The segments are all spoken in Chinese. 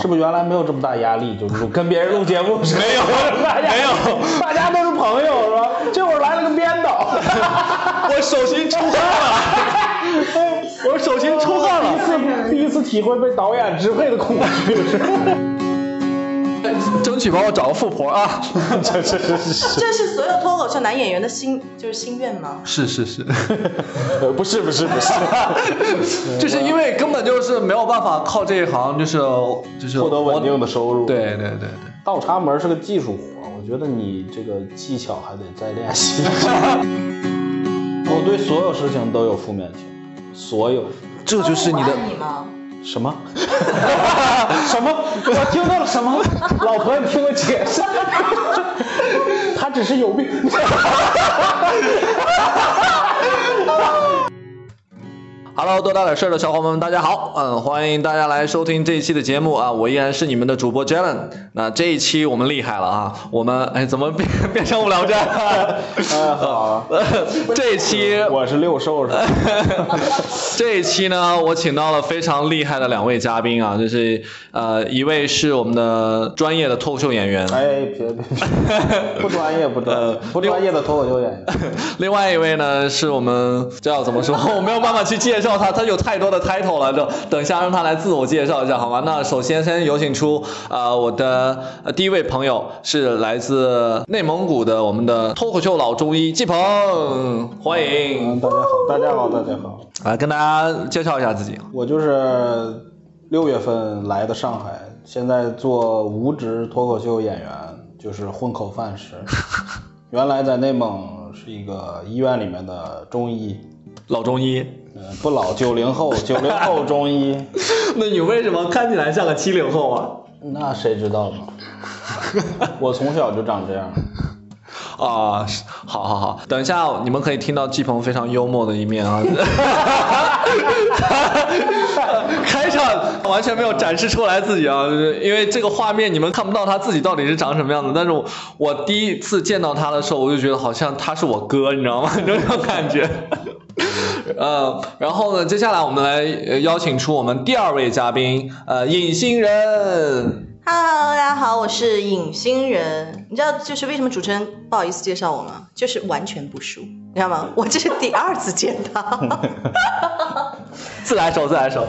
是不是原来没有这么大压力？就是 跟别人录节目 没有没有，大家都是朋友是吧？这会儿来了个编导，我手心出汗了，我手心出汗了，第一次第一次体会被导演支配的恐惧。争取帮我找个富婆啊！这这这是这是所有脱口秀男演员的心，就是心愿吗？是是是，呃不是不是 不是，就是因为根本就是没有办法靠这一行，就是就是获得稳定的收入。，对对对对，倒插门是个技术活，我觉得你这个技巧还得再练习。我对所有事情都有负面情绪，所有这就是你的你吗？什么 什么？我听到了什么？老婆，你听我解释，他只是有病。Hello，多大点事儿的小伙伴们，大家好，嗯，欢迎大家来收听这一期的节目啊，我依然是你们的主播 Jalen。那这一期我们厉害了啊，我们哎怎么变 变成无聊斋了？哎，好，这一期我是六兽是吧？这一期呢，我请到了非常厉害的两位嘉宾啊，就是呃，一位是我们的专业的脱口秀演员，哎，别别别，不专业不专业不专业的脱口秀演员。另外一位呢是我们这要怎么说？我没有办法去介绍他，他有太多的 title 了，就等一下让他来自我介绍一下好吗？那首先先有请出呃我的呃第一位朋友是来自内蒙古的我们的脱口秀老中医季鹏，欢迎嗯，大家好，大家好，大家好，来跟大家介绍一下自己。我就是六月份来的上海，现在做无职脱口秀演员，就是混口饭吃。原来在内蒙是一个医院里面的中医，老中医，嗯，不老，九零后，九零后中医，那你为什么看起来像个七零后啊？那谁知道呢？我从小就长这样。啊，好好好，等一下你们可以听到季鹏非常幽默的一面啊。开场完全没有展示出来自己啊，因为这个画面你们看不到他自己到底是长什么样子。但是我我第一次见到他的时候，我就觉得好像他是我哥，你知道吗？就这种感觉。呃，然后呢，接下来我们来呃邀请出我们第二位嘉宾，呃，隐形人。Hello，大家好，我是隐星人。你知道就是为什么主持人不好意思介绍我吗？就是完全不熟，你知道吗？我这是第二次见他。自来熟，自来熟。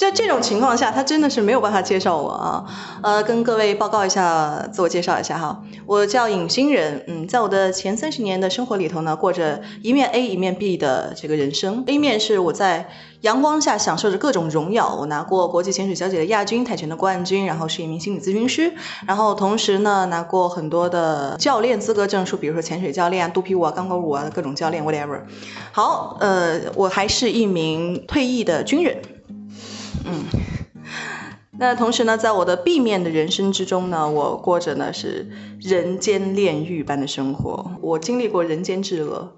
在这种情况下，他真的是没有办法介绍我啊。呃，跟各位报告一下，自我介绍一下哈，我叫隐星人。嗯，在我的前三十年的生活里头呢，过着一面 A 一面 B 的这个人生。A 面是我在阳光下享受着各种荣耀，我拿过国际潜水小姐的亚军、泰拳的冠军，然后是一名心理咨询师，然后同时呢拿过很多的教练资格证书，比如说潜水教练啊、肚皮舞啊、钢管舞啊各种教练 whatever。好，呃，我还是一名退役的军人。嗯，那同时呢，在我的 B 面的人生之中呢，我过着呢是人间炼狱般的生活。我经历过人间之恶，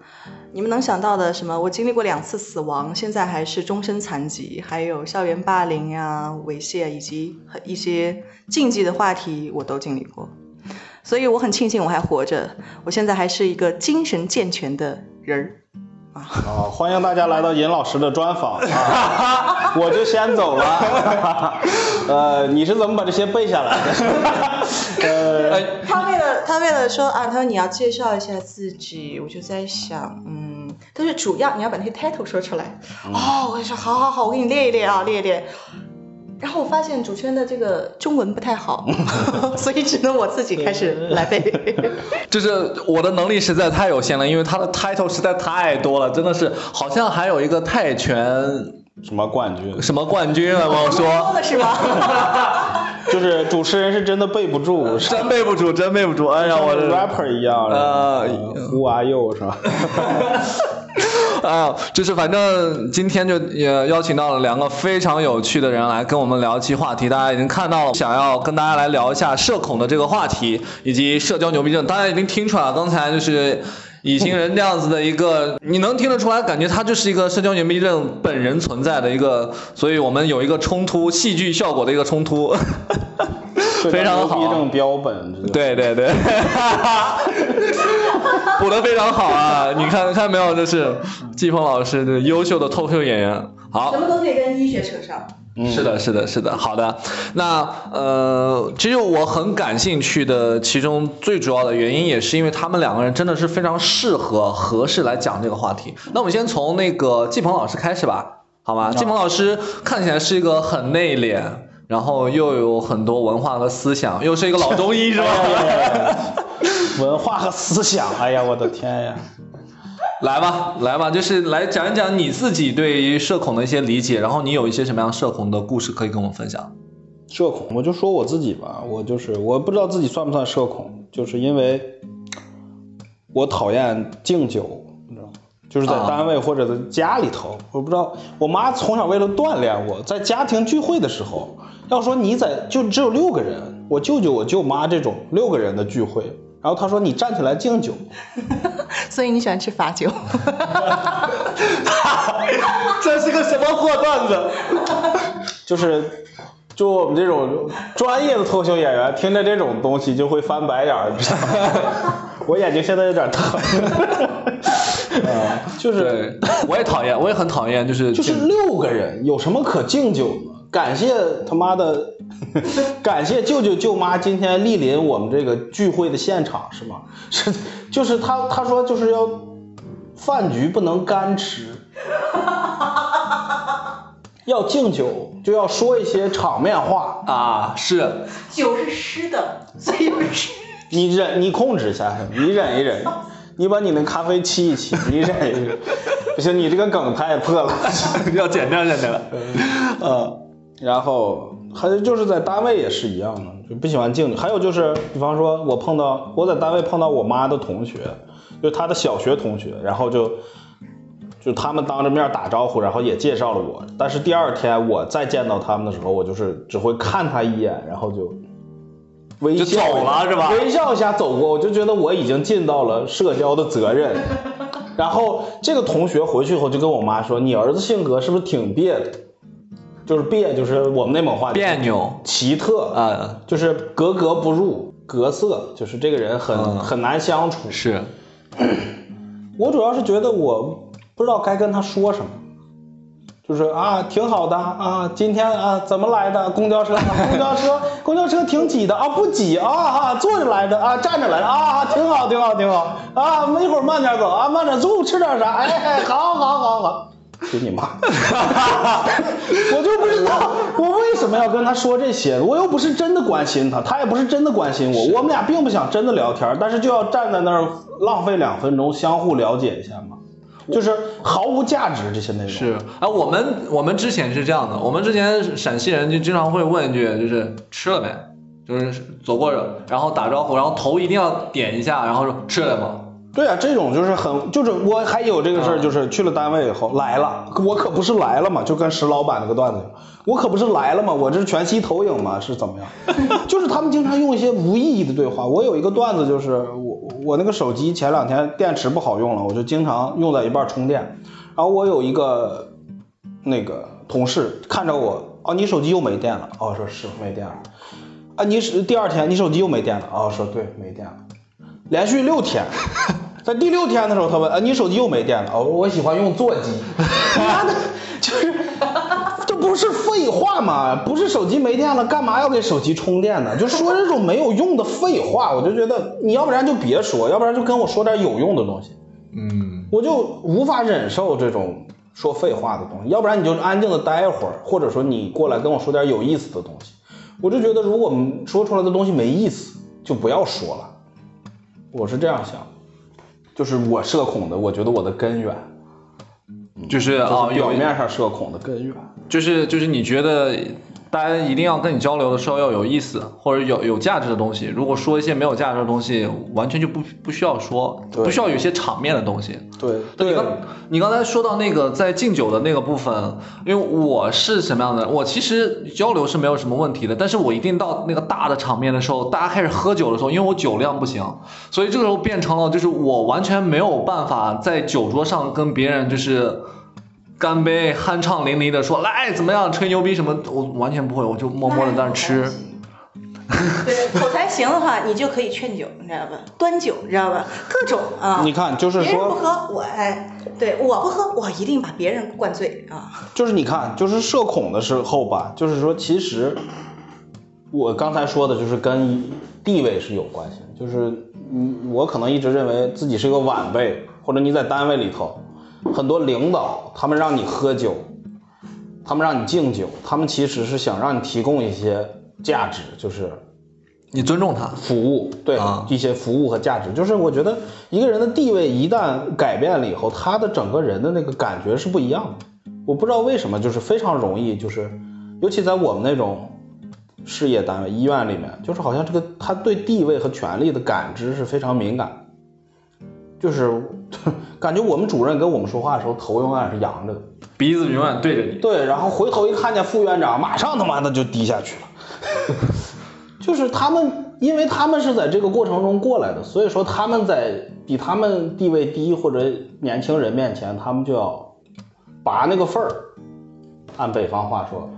你们能想到的什么？我经历过两次死亡，现在还是终身残疾，还有校园霸凌呀、猥亵以及一些禁忌的话题，我都经历过。所以我很庆幸我还活着，我现在还是一个精神健全的人儿。啊，欢迎大家来到尹老师的专访啊！我就先走了。呃，你是怎么把这些背下来的？呃，他为了他为了说啊，他说你要介绍一下自己，我就在想，嗯，但是主要你要把那些 title 说出来。哦，我就说好好好，我给你列一列啊，列一列。然后我发现主持人的这个中文不太好，所以只能我自己开始来背。就是我的能力实在太有限了，因为他的 title 实在太多了，真的是好像还有一个泰拳什么冠军？什么冠军啊，我多说了是吗？就是主持人是真的背不住，真背不住，真背不住，哎呀，我的 rapper 一样，呃，Who are you 是吧？啊，就是反正今天就也邀请到了两个非常有趣的人来跟我们聊一期话题，大家已经看到了，想要跟大家来聊一下社恐的这个话题，以及社交牛逼症。大家已经听出来了，刚才就是隐形人这样子的一个，你能听得出来，感觉他就是一个社交牛逼症本人存在的一个，所以我们有一个冲突，戏剧效果的一个冲突，非常好。牛逼症标本，这个对对对，补的非常好啊！你看看没有，这是季鹏老师的优秀的脱口秀演员。好什，么都可以跟医学扯上。是的，是的，是的。好的，那呃，其实我很感兴趣的，其中最主要的原因也是因为他们两个人真的是非常适合、合适来讲这个话题。那我们先从那个季鹏老师开始吧，好吗？季鹏老师看起来是一个很内敛，然后又有很多文化和思想，又是一个老中医，是吧？文化和思想，哎呀，我的天呀！来吧，来吧，就是来讲一讲你自己对于社恐的一些理解，然后你有一些什么样社恐的故事可以跟我们分享？社恐，我就说我自己吧，我就是我不知道自己算不算社恐，就是因为我讨厌敬酒，你知道吗？就是在单位或者在家里头，我不知道，我妈从小为了锻炼我，在家庭聚会的时候，要说你在就只有六个人，我舅舅我舅妈这种六个人的聚会，然后他说你站起来敬酒，所以你喜欢吃罚酒？这是个什么破段子？就是，就我们这种专业的脱口秀演员，听着这种东西就会翻白眼儿，你知道吗？我眼睛现在有点疼。啊，就是，我也讨厌，我也很讨厌，就是就是六个人，有什么可敬酒呢？感谢他妈的，感谢舅舅舅妈今天莅临我们这个聚会的现场，是吗？是，就是他他说就是要饭局不能干吃，要敬酒就要说一些场面话，啊，是酒是湿的，所以要吃。你忍，你控制一下，你忍一忍，你把你那咖啡沏一沏，你忍一忍。不行，你这个梗太破了。要剪掉剪掉。呃，然后还有就是在单位也是一样的，就不喜欢敬酒。还有就是，比方说我碰到我在单位碰到我妈的同学，就她的小学同学，然后就就他们当着面打招呼，然后也介绍了我。但是第二天我再见到他们的时候，我就是只会看他一眼，然后就微笑就走了是吧 微笑一下走过，我就觉得我已经尽到了社交的责任。然后这个同学回去以后就跟我妈说：“你儿子性格是不是挺别的？就是别，就是我们内蒙话别扭奇特，啊，就是格格不入，格色，就是这个人很、嗯很难相处。是 我主要是觉得我不知道该跟他说什么，就是啊，挺好的啊，今天啊怎么来的？公交车，啊 公交车，公交车挺挤的啊，不挤啊哈、坐着来的啊，站着来的啊，挺好，挺好，挺好啊，一会儿慢点走啊，慢点中午吃点啥？哎哎，好好好好。去你妈！我就不知道我为什么要跟他说这些，我又不是真的关心他，他也不是真的关心我，我们俩并不想真的聊天，但是就要站在那儿浪费两分钟，相互了解一下嘛，就是毫无价值这些内容。是啊，我们我们之前是这样的，我们之前陕西人就经常会问一句，就是吃了没？就是走过，然后打招呼，然后头一定要点一下，然后说吃了吗？对啊，这种就是很，就是我还有这个事儿，就是去了单位以后来了，我可不是来了嘛，就跟石老板那个段子一样，我可不是来了嘛，我这是全息投影嘛，是怎么样？就是他们经常用一些无意义的对话。我有一个段子，就是我我那个手机前两天电池不好用了，我就经常用在一半充电，然后我有一个那个同事看着我，哦，你手机又没电了，哦，说是没电了，啊，你是第二天你手机又没电了，哦，说对没电了。连续六天，在第六天的时候，他问：“啊，你手机又没电了？”哦，我喜欢用座机。妈的，就是这不是废话吗？不是手机没电了，干嘛要给手机充电呢？就说这种没有用的废话，我就觉得你要不然就别说，要不然就跟我说点有用的东西。嗯，我就无法忍受这种说废话的东西，要不然你就安静的待一会儿，或者说你过来跟我说点有意思的东西。我就觉得，如果说出来的东西没意思，就不要说了。我是这样想，就是我社恐的，我觉得我的根源，就是就啊，是表面上社恐的根源。就是就是你觉得大家一定要跟你交流的时候要有意思或者有有价值的东西，如果说一些没有价值的东西，完全就不不需要说，不需要有些场面的东西。对对你刚你刚才说到那个在敬酒的那个部分，因为我是什么样的，我其实交流是没有什么问题的，但是我一定到那个大的场面的时候，大家开始喝酒的时候，因为我酒量不行，所以这个时候变成了就是我完全没有办法在酒桌上跟别人就是。干杯，酣畅淋漓的说来怎么样，吹牛逼什么，我完全不会，我就默默的在那吃。对，口才行的话，你就可以劝酒，你知道吧？端酒，你知道吧？各种啊。你看，就是说别人不，喝，我哎，对我不喝，我一定把别人灌醉啊。就是你看，就是社恐的时候吧，就是说，其实我刚才说的就是跟地位是有关系的，就是嗯，我可能一直认为自己是一个晚辈，或者你在单位里头，很多领导他们让你喝酒，他们让你敬酒，他们其实是想让你提供一些价值，就是你尊重他，服务，对、啊。一些服务和价值，就是我觉得一个人的地位一旦改变了以后，他的整个人的那个感觉是不一样的。我不知道为什么，就是非常容易，就是尤其在我们那种事业单位、医院里面，就是好像这个他对地位和权力的感知是非常敏感，就是感觉我们主任跟我们说话的时候头永远是扬着的，鼻子永远对着你。对，然后回头一看见副院长，马上他妈的就低下去了。就是他们，因为他们是在这个过程中过来的，所以说他们在比他们地位低或者年轻人面前，他们就要拔那个份儿。按北方话说，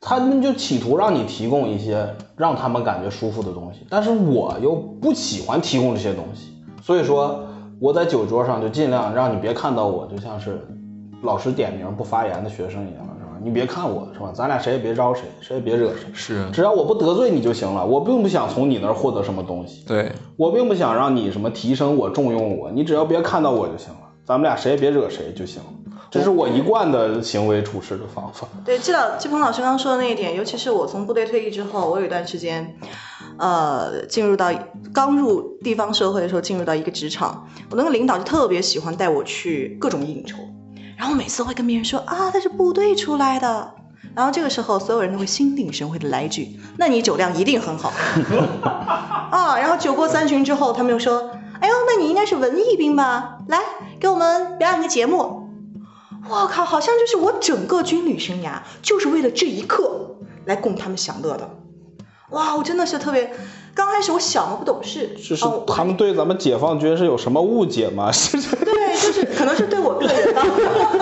他们就企图让你提供一些让他们感觉舒服的东西，但是我又不喜欢提供这些东西，所以说我在酒桌上就尽量让你别看到我，就像是老师点名不发言的学生一样，是吧？你别看我，是吧？咱俩谁也别招谁，谁也别惹谁，是只要我不得罪你就行了。我并不想从你那儿获得什么东西，对，我并不想让你什么提升我、重用我，你只要别看到我就行了。咱们俩谁也别惹谁就行了，这是我一贯的行为处事的方法。对，季老季鹏老师刚刚说的那一点，尤其是我从部队退役之后，我有一段时间，呃，进入到刚入地方社会的时候，进入到一个职场，我那个领导就特别喜欢带我去各种应酬，然后每次会跟别人说啊，他是部队出来的。然后这个时候，所有人都会心领神会的来一句：“那你酒量一定很好。”啊，然后酒过三巡之后，他们又说：“哎呦，那你应该是文艺兵吧？来，给我们表演个节目。”我靠，好像就是我整个军旅生涯就是为了这一刻来供他们享乐的。哇，我真的是特别，刚开始我小嘛不懂事，是是哦，他们对咱们解放军是有什么误解吗？是这对，就是可能是对我个人吧。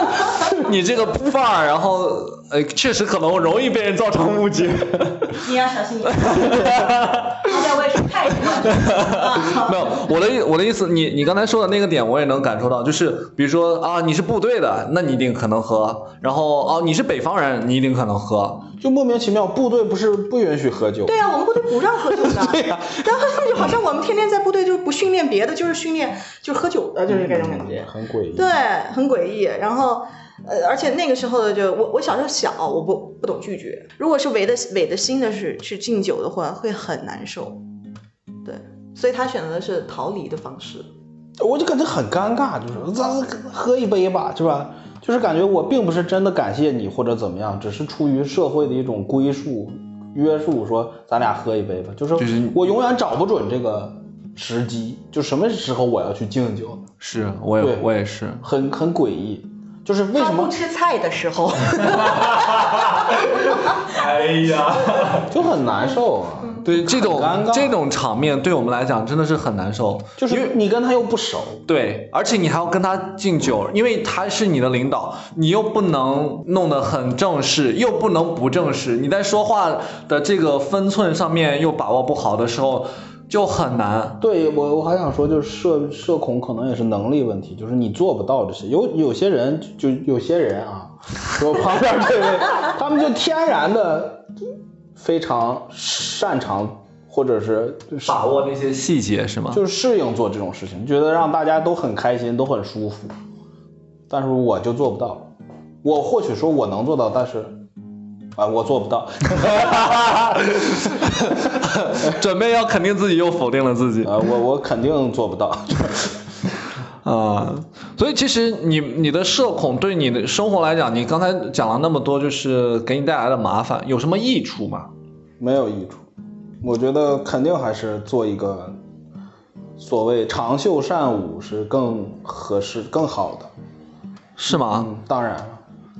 你这个范儿，然后呃，确实可能容易被人造成误解。你要小心一点，好在我也是太喜欢了。没有，我的意我的意思，你你刚才说的那个点，我也能感受到，就是比如说啊，你是部队的，那你一定可能喝；然后哦、你是北方人，你一定可能喝。就莫名其妙，部队不是不允许喝酒？对呀、我们部队不让喝酒的。对呀然后就好像我们天天在部队就是不训练别的，就是训练就是喝酒的，就是这种感觉。很诡异。对，很诡异。然后，呃，而且那个时候的就我我小时候小，我不不懂拒绝。如果是违的违的心的是去敬酒的话，会很难受。对，所以他选择的是逃离的方式。我就感觉很尴尬，就是咱 喝一杯吧，是吧？就是感觉我并不是真的感谢你或者怎么样，只是出于社会的一种归属约束，说咱俩喝一杯吧。就是就是我永远找不准这个时机，就什么时候我要去敬酒？是，我也我也是。很很诡异。就是为什么不吃菜的时候，哎呀，就很难受啊？对这种这种场面对我们来讲真的是很难受，就是你跟他又不熟，对，而且你还要跟他敬酒，因为他是你的领导，你又不能弄得很正式，又不能不正式，你在说话的这个分寸上面又把握不好的时候，就很难。对我，我还想说，就是社社恐可能也是能力问题，就是你做不到这些。有有些人就有些人啊，我旁边这位，他们就天然的非常擅长，或者是就把握那些细节是吗？就是适应做这种事情，觉得让大家都很开心，都很舒服。但是我就做不到，我或许说我能做到，但是啊，我做不到。准备要肯定自己，又否定了自己。啊，我我肯定做不到。啊，所以其实你你的社恐对你的生活来讲，你刚才讲了那么多，就是给你带来的麻烦，有什么益处吗？没有益处。我觉得肯定还是做一个所谓长袖善舞是更合适、更好的。是吗？嗯，当然了，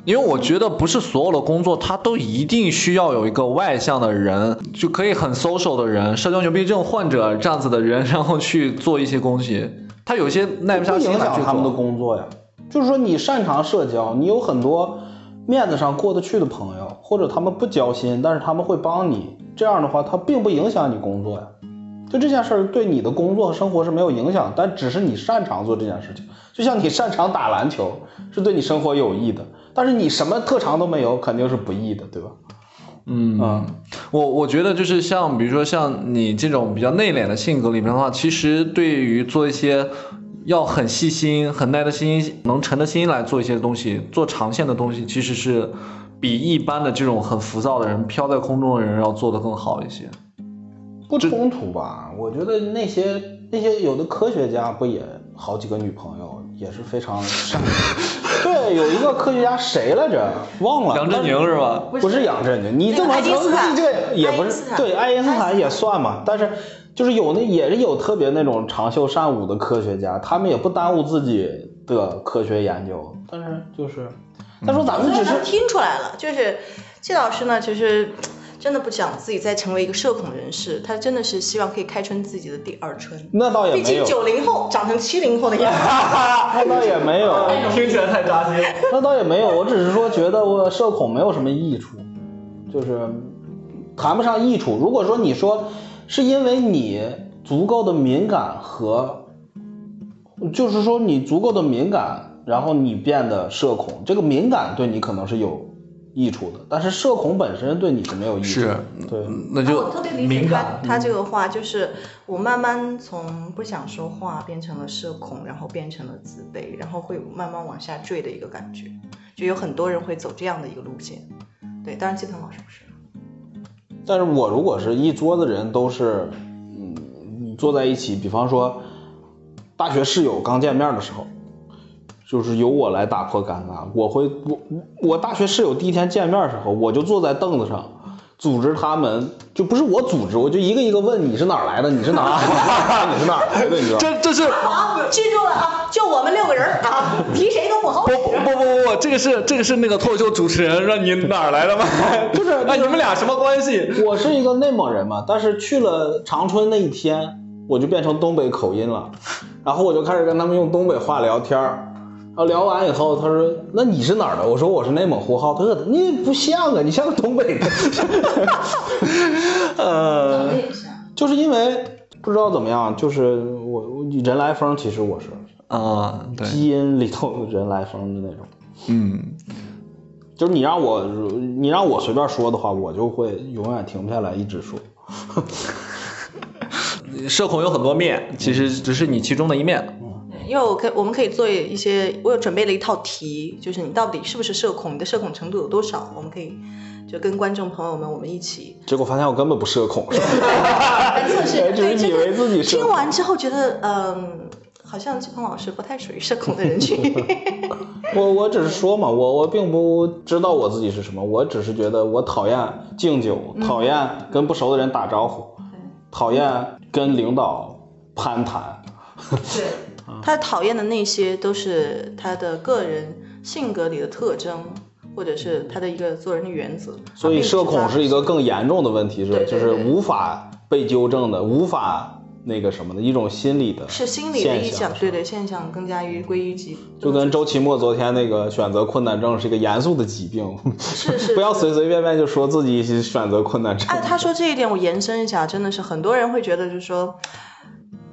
因为我觉得不是所有的工作，它都一定需要有一个外向的人，就可以很 social 的人，社交牛逼症患者这样子的人，然后去做一些东西。他有些耐不下不影心来去响他们的。工作呀。就是说，你擅长社交，你有很多面子上过得去的朋友，或者他们不交心，但是他们会帮你这样的话，他并不影响你工作呀。就这件事儿对你的工作和生活是没有影响，但只是你擅长做这件事情。就像你擅长打篮球，是对你生活有益的，但是你什么特长都没有，肯定是不易的，对吧？嗯嗯，我我觉得就是像比如说像你这种比较内敛的性格里面的话，其实对于做一些要很细心、很耐得心、能沉得心来做一些东西，做长线的东西，其实是比一般的这种很浮躁的人、飘在空中的人要做得更好一些。不冲突吧？我觉得那些那些有的科学家不也好几个女朋友，也是非常善良。对，有一个科学家谁来着？忘了。杨振宁是吧？不是杨振宁，你这么说，这也不是对，爱因斯坦也算嘛。但是就是有那也是有特别那种长袖善舞的科学家，他们也不耽误自己的科学研究。但是就是，他说咱们只是听出来了，就是季老师呢，其实真的不想自己再成为一个社恐人士，他真的是希望可以开春自己的第二春。那倒也没有，毕竟九零后长成七零后的样子，那倒也没有，听起来太扎心。那倒也没有。我只是说觉得我社恐没有什么益处，就是谈不上益处。如果说你说是因为你足够的敏感和，就是说你足够的敏感，然后你变得社恐，这个敏感对你可能是有益处的，但是社恐本身对你是没有益处的。是对，那就我特别理解敏他感。他这个话，就是我慢慢从不想说话变成了社恐，然后变成了自卑，然后会慢慢往下坠的一个感觉。就有很多人会走这样的一个路线，对，当然季腾老师不是。但是我如果是一桌子人都是，嗯，坐在一起，比方说大学室友刚见面的时候，就是由我来打破尴尬。我会，我我大学室友第一天见面的时候，我就坐在凳子上，组织他们，就不是我组织，我就一个一个问你是哪儿来的，你是哪儿你是哪儿来的，你知道吗？这这是好，记住了啊，就我们六个人啊，提谁都不好使。不不不不不，这个是这个是那个脱口秀主持人让你哪儿来的吗？就是哎，你们俩什么关系？我是一个内蒙人嘛，但是去了长春那一天，我就变成东北口音了，然后我就开始跟他们用东北话聊天儿。然后聊完以后，他说：“那你是哪儿的？”我说：“我是内蒙呼和浩特的。”你不像啊，你像个东北的。呃，就是因为不知道怎么样，就是我我人来疯，其实我是啊，对，基因里头人来疯的那种。嗯，就是你让我你让我随便说的话，我就会永远停不下来，一直说。社恐有很多面，其实只是你其中的一面。因为我可我们可以做一些，我有准备了一套题，就是你到底是不是社恐，你的社恐程度有多少，我们可以就跟观众朋友们我们一起结果发现我根本不社恐，是 吧？来测试。只是以为自己是听完之后觉得，嗯，好像季鹏老师不太属于社恐的人群。我我只是说嘛，我我并不知道我自己是什么，我只是觉得我讨厌敬酒，讨厌跟不熟的人打招呼，讨厌跟领导攀谈。对，他讨厌的那些都是他的个人性格里的特征，或者是他的一个做人的原则。所以社恐是一个。更严重的问题，是就是无法被纠正的，无法那个什么的一种心理的是心理的一现象项，对对，现象更加于归于疾，就跟周奇墨昨天那个选择困难症是一个严肃的疾病，是是 不要随随便便就说自己选择困难症，哎，他说这一点，我延伸一下，真的是很多人会觉得，就是说，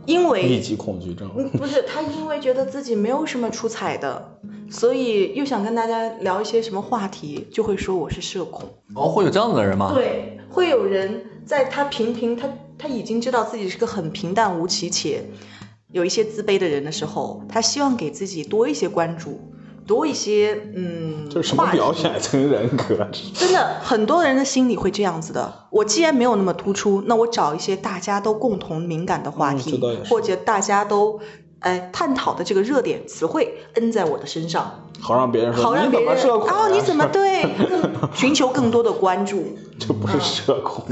因为密为集恐惧症。嗯不是 他因为觉得自己没有什么出彩的，所以又想跟大家聊一些什么话题，就会说我是社恐。哦，会有这样子的人吗？对，会有人在他平平他他已经知道自己是个很平淡无奇且有一些自卑的人的时候，他希望给自己多一些关注，多一些嗯，这是什么表现型人格？真的，很多人的心里会这样子的。我既然没有那么突出，那我找一些大家都共同敏感的话嗯题，或者大家都哎探讨的这个热点词汇，摁在我的身上，好让别人说好让别人哦，你怎么对，更寻求更多的关注。这不是社恐？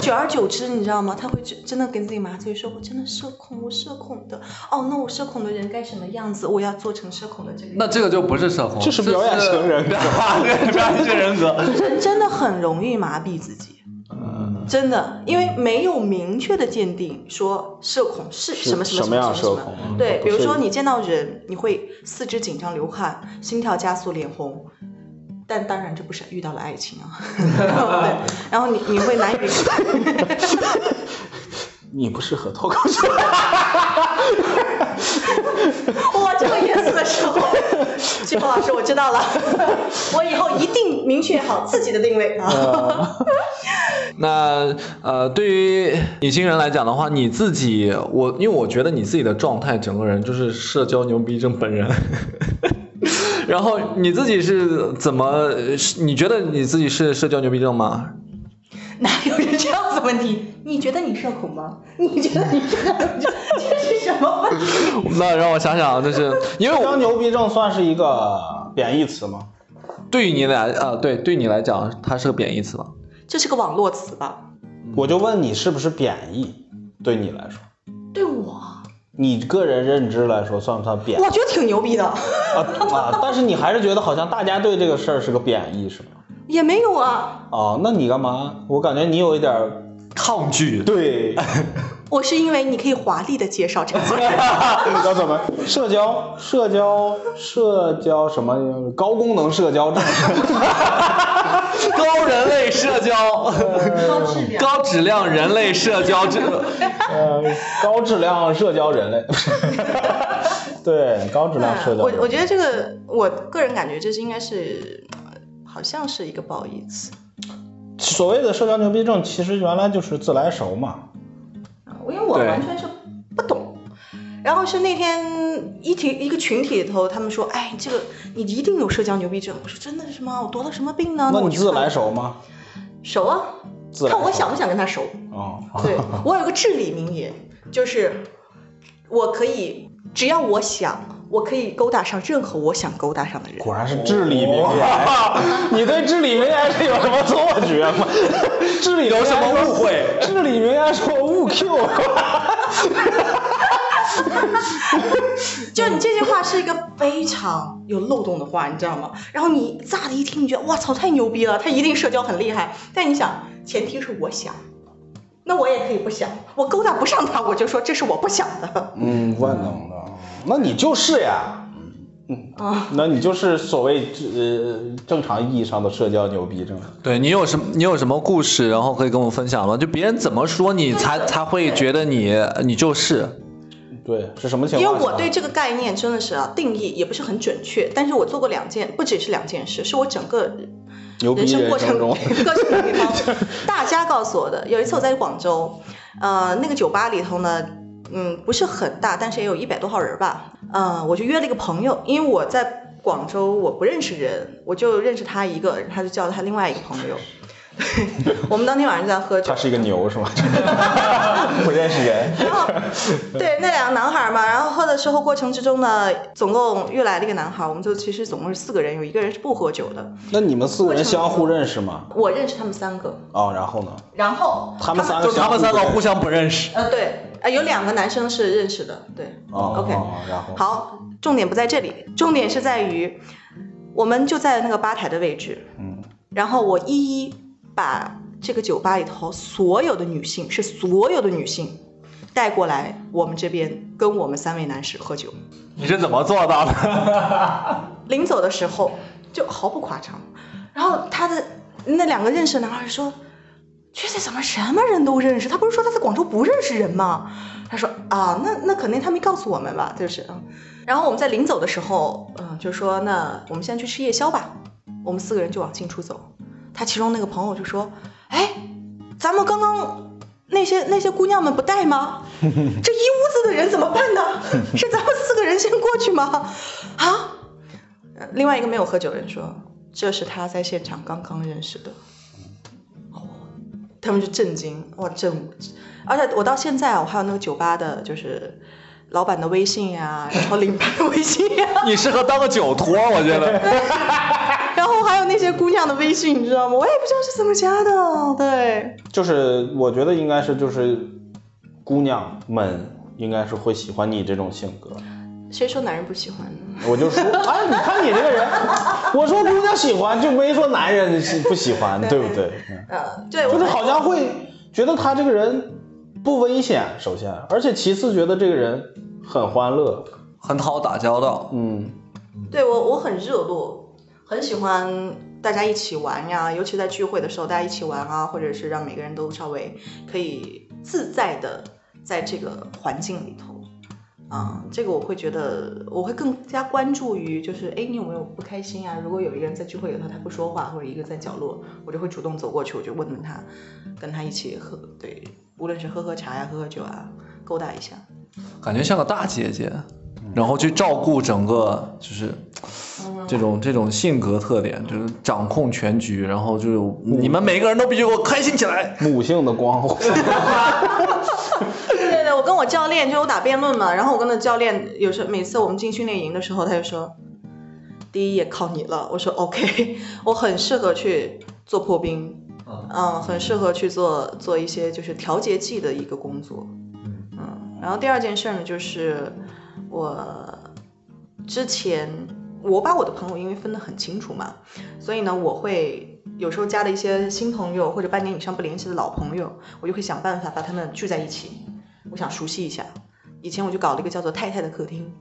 久而久之，你知道吗？他会真真的给自己麻醉，说我真的社恐，我社恐的。哦，那我社恐的人该什么样子？我要做成社恐的这个样子。那这个就不是社恐，这是表演型人格对，表演型人格。人真的很容易麻痹自己。真的，因为没有明确的鉴定说社恐是什么什么什么样什么社恐嗯对，比如说你见到人，你会四肢紧张、流汗、心跳加速、脸红，但当然这不是遇到了爱情啊，对，然后你你会难以 你不适合脱口秀。哇，这么严肃的时候，季鹏老师，我知道了，我以后一定明确好自己的定位啊。那呃，对于年轻人来讲的话，你自己，我因为我觉得你自己的状态，整个人就是社交牛逼症本人。然后你自己是怎么？你觉得你自己是社交牛逼症吗？哪有人这样子问题？你觉得你社恐吗？你觉得你社交牛逼症这是什么问题？那让我想想，就是 因为我社交牛逼症算是一个贬义词吗？对于你来啊，对，对你来讲，它是个贬义词吧？这是个网络词吧？我就问你是不是贬义？对你来说，对我，你个人认知来说算不算贬？我觉得挺牛逼的，啊啊！但是你还是觉得好像大家对这个事儿是个贬义，是吗？也没有啊。哦，那你干嘛？我感觉你有一点儿抗拒。对，我是因为你可以华丽的介绍这个词。叫什么？社交，社交，社交什么？高功能社交症。高人类社交，高质量高质量人类社交这 呃，高质量社交人类。对，高质量社交。我我觉得这个，我个人感觉这是应该是，呃好像是一个褒义词。所谓的社交牛逼症，其实原来就是自来熟嘛。啊因为我完全是不懂。然后是那天一群一个群体里头，他们说：“哎，这个你一定有社交牛逼症。”我说：“真的是吗？我得了什么病呢？”那你自来熟吗？熟啊，熟看我想不想跟他熟。哦，对 我有个至理名言，就是我可以只要我想，我可以勾搭上任何我想勾搭上的人。果然是至理名言。你对至理名言是有什么错觉吗？至理有什么误会？至理名言说误 Q。就你这句话是一个非常有漏洞的话，你知道吗？然后你乍的一听，你觉得哇操太牛逼了，他一定社交很厉害。但你想，前提是我想，那我也可以不想，我勾搭不上他，我就说这是我不想的。嗯，万能的。那你就是呀。嗯啊，那你就是所谓呃正常意义上的社交牛逼症。对你有什么你有什么故事，然后可以跟我们分享吗？就别人怎么说你才才会觉得你你就是对，是什么情况因？为我对这个概念真的是啊定义也不是很准确，但是我做过两件，不只是两件事，是我整个牛逼人生过程各种 地方，大家告诉我的。有一次我在广州，呃，那个酒吧里头呢，嗯，不是很大，但是也有一百多号人吧。嗯，我就约了一个朋友，因为我在广州我不认识人，我就认识他一个，他就叫他另外一个朋友。我们当天晚上就在喝酒他，是一个牛是吗？不认识人。然后对那两个男孩嘛，然后喝的时候过程之中呢，总共又来了一个男孩，我们就其实总共是四个人，有一个人是不喝酒的，那你们四个人相互认识吗？我认识他们三个，哦，然后呢？然后他们三个他们三个互相不认识。呃对，呃有两个男生是认识的，对、哦 o k 哦然后好，重点不在这里，重点是在于，我们就在那个吧台的位置，嗯，然后我一一把这个酒吧里头所有的女性，是所有的女性带过来我们这边跟我们三位男士喝酒。你是怎么做到的？临走的时候就毫不夸张，然后他的那两个认识的男孩说：“缺姐怎么什么人都认识？他不是说他在广州不认识人吗？”他说：“啊，那那肯定他没告诉我们吧，就是嗯。”然后我们在临走的时候，嗯，就说：“那我们现在去吃夜宵吧。”我们四个人就往进出走。他其中那个朋友就说：“哎，咱们刚刚那些那些姑娘们不带吗？这一屋子的人怎么办呢？是咱们四个人先过去吗？啊？”呃另外一个没有喝酒的人说：“这是他在现场刚刚认识的。”哦，他们就震惊，哇，震！而且我到现在啊，我还有那个酒吧的，就是老板的微信呀、然后领班的微信呀、你适合当个酒托，我觉得。然后还有那些姑娘的微信，你知道吗？我也不知道是怎么加的。对，就是我觉得应该是就是姑娘们应该是会喜欢你这种性格。谁说男人不喜欢呢？我就说，哎，你看你这个人，我说姑娘喜欢，就没说男人喜不喜欢，对不对？嗯呃，对，我就是好像会觉得他这个人不危险，首先，而且其次觉得这个人很欢乐，很好打交道。嗯，对我我很热络，很喜欢大家一起玩呀，尤其在聚会的时候，大家一起玩啊，或者是让每个人都稍微可以自在的在这个环境里头。啊，这个我会觉得，我会更加关注于，就是，哎，你有没有不开心啊？如果有一个人在聚会里头他不说话，或者一个在角落，我就会主动走过去，我就问问他，跟他一起喝，对，无论是喝喝茶呀，喝喝酒啊，勾搭一下。感觉像个大姐姐，然后去照顾整个，就是这种这种性格特点，就是掌控全局，然后就是你们每个人都必须给我开心起来。母性的光环。对对对，我跟我教练就我打辩论嘛，然后我跟那教练有时候每次我们进训练营的时候，他就说，第一也靠你了。我说 OK，我很适合去做破冰，嗯，很适合去做做一些就是调节剂的一个工作，嗯，然后第二件事呢，就是我之前我把我的朋友因为分得很清楚嘛，所以呢，我会。有时候加了一些新朋友，或者半年以上不联系的老朋友，我就会想办法把他们聚在一起。我想熟悉一下。以前我就搞了一个叫做“太太的客厅”，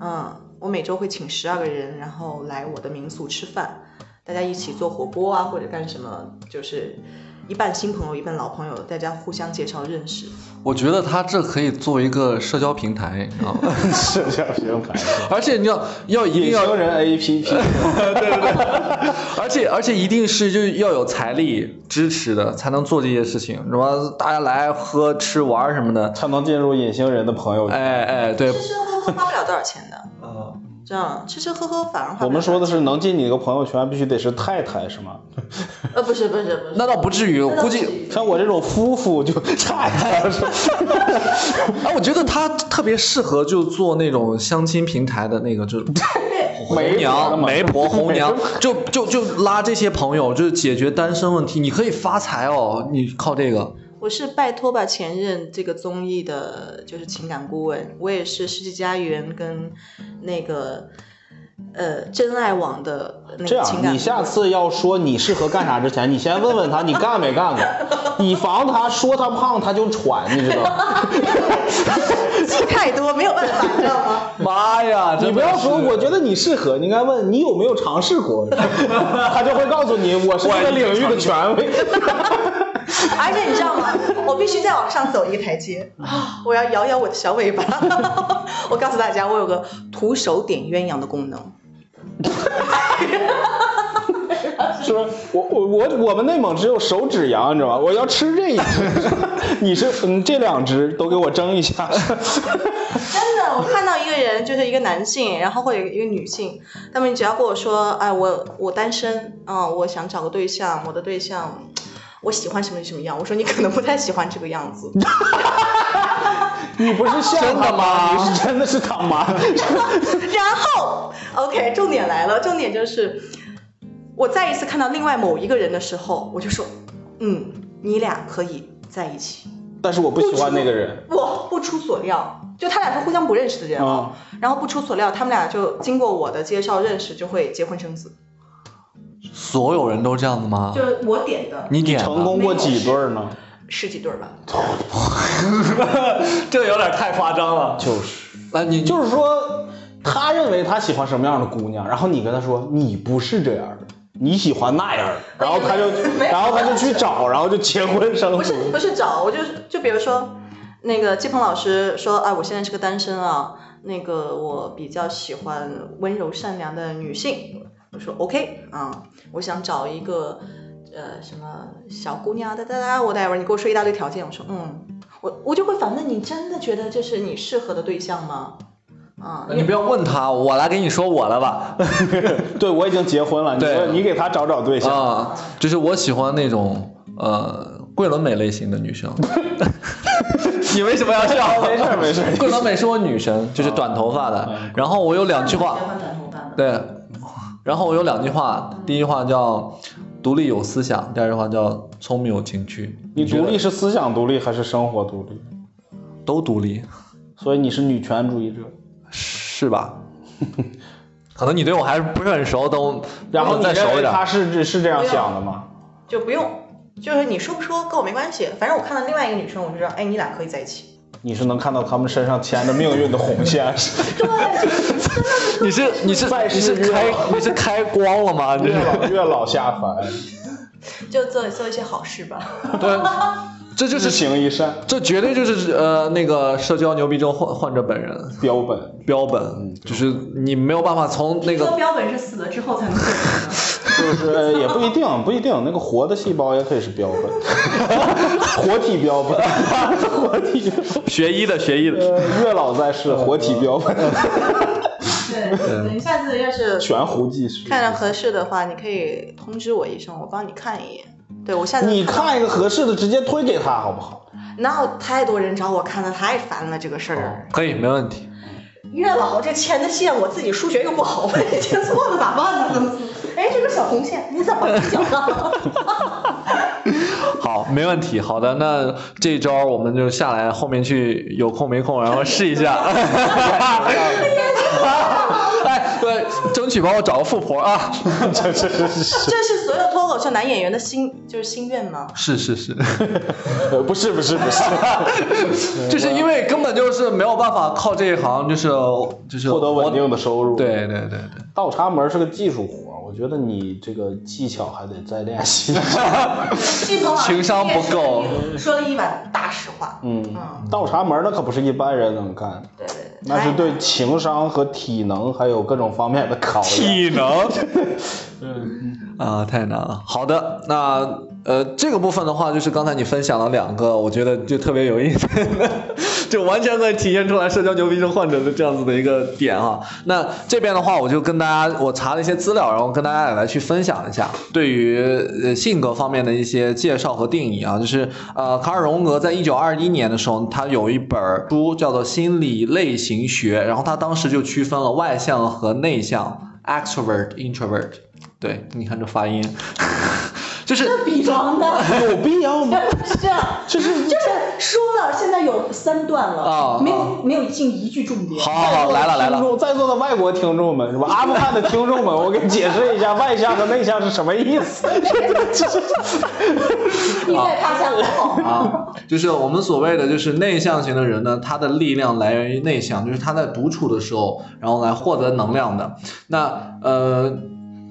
嗯，我每周会请十二个人，然后来我的民宿吃饭，大家一起做火锅啊，或者干什么，就是。一半新朋友，一半老朋友，大家互相介绍认识。我觉得他这可以作为一个社交平台，你知道吗？社交平台，而且你要要一定要人 A P P，对对 对，而且而且一定是就是要有财力支持的，才能做这些事情，什么大家来喝吃玩什么的，才能进入隐形人的朋友圈。哎哎，对，吃吃喝喝花不了多少钱的。嗯。这样吃吃喝喝反而我们说的是能进你个朋友圈，必须得是太太是吗？呃，不是不是不是，那倒不至于，估计像我这种夫妇就太太了。啊，我觉得他特别适合就做那种相亲平台的那个，就媒娘、媒婆、红娘，就就就拉这些朋友，就是解决单身问题，你可以发财哦，你靠这个。我是拜托吧前任这个综艺的，就是情感顾问。我也是世纪佳缘跟那个呃真爱网的那个情感。你下次要说你适合干啥之前，你先问问他你干没干过，以防他说他胖他就喘，你知道吗？记 太多没有办法，你知道吗？妈呀！你不要说我觉得你适合，你应该问你有没有尝试过，他就会告诉你我是这个领域的权威。而且你知道吗？我必须再往上走一个台阶啊！我要摇摇我的小尾巴。我告诉大家，我有个徒手点鸳鸯的功能。说，我我我我们内蒙只有手指羊，你知道吗？我要吃这一只，你是嗯这两只都给我蒸一下。真的，我看到一个人，就是一个男性，然后或者一个女性，他们只要跟我说，哎，我我单身，嗯，我想找个对象，我的对象。我喜欢什么什么样？我说你可能不太喜欢这个样子。你不是真的吗？你是真的是他妈。然后，OK，重点来了，重点就是我再一次看到另外某一个人的时候，我就说，嗯，你俩可以在一起。但是我不喜欢那个人。我不出所料，就他俩是互相不认识的人啊。然后不出所料，他们俩就经过我的介绍认识，就会结婚生子。所有人都这样子吗？就是我点的。你点成功过几对呢？十几对吧。这个有点太夸张了。就是，那你就是说，他认为他喜欢什么样的姑娘，然后你跟他说你不是这样的，你喜欢那样的，然后他就，然后他就去找，然后就结婚生子。不是不是找，我就就比如说，那个季鹏老师说，啊，我现在是个单身啊，那个我比较喜欢温柔善良的女性。我说 OK 啊，我想找一个呃什么小姑娘哒哒哒，我待会儿你给我说一大堆条件，我说嗯，我我就会反问你，真的觉得这是你适合的对象吗？啊，你不要问他，我来给你说我了吧。对，我已经结婚了，对，你给他找找对象啊，就是我喜欢那种呃桂纶镁类型的女生。你为什么要笑？没事没事，桂纶镁是我女神，就是短头发的。然后我有两句话，对。然后我有两句话，第一句话叫独立有思想，第二句话叫聪明有情趣。你独立是思想独立还是生活独立？都独立，所以你是女权主义者，是吧？可能你对我还是不是很熟，都然后再熟一点。他是是这样想的吗？就不用，就是你说不说跟我没关系，反正我看到另外一个女生，我就知道，哎，你俩可以在一起。你是能看到他们身上牵着命运的红线。对你是你是你是开你是开光了吗？这月是老月老下凡，就做做一些好事吧。对，这就是行一善，这绝对就是呃那个社交牛逼症患患者本人标本。标本，就是你没有办法从那个标本是死了之后才能做成的。就是呃也不一定，不一定，那个活的细胞也可以是标本，活体标本，活体。学医的学医的，呃，月老在世，活体标本，对，你下次要是悬壶济世。看着合适的话，你可以通知我一声，我帮你看一眼。对我下次你看一个合适的，直接推给他好不好？哪有太多人找我看的，太烦了这个事儿。可以没问题。月老这牵的线，我自己数学又不好，万一牵错了咋办呢？哎，这个小红线你怎么讲的？好，没问题。好的，那这一招我们就下来，后面去有空没空，然后试一下。哎，对，争取帮我找个富婆啊！这 这这是这是所有脱口秀男演员的心，就是心愿吗？是是是，呃不是不是不是，就是因为根本就是没有办法靠这一行，就是就是获得稳定的收入。对对对对，倒插门是个技术活，我觉得你这个技巧还得再练习。巨鹏老师情商不够说了一碗大实话。嗯，倒插门那可不是一般人能干，对对对，那是对情商和体能还有各种方面的考验。体能，嗯啊，太难了。好的，那呃，这个部分的话，就是刚才你分享了两个，我觉得就特别有意思，就完全可以体现出来社交牛逼症患者的这样子的一个点啊。那这边的话，我就跟大家我查了一些资料，然后跟大家来去分享一下对于呃性格方面的一些介绍和定义啊，就是呃，卡尔荣格在一九二一年的时候，他有一本书叫做《心理类型学》，然后他当时就区分了外向和内向，extrovert、introvert。对，你看这发音，就是比装的。有必要吗？是啊，就是就是说了，现在有三段了，啊没有没有进一句重点。好好好，来了来了。在座的外国听众们是吧？阿富汗的听众们，我给解释一下外向和内向是什么意思。你在他乡好。啊，就是我们所谓的就是内向型的人呢，他的力量来源于内向，就是他在独处的时候，然后来获得能量的。那呃。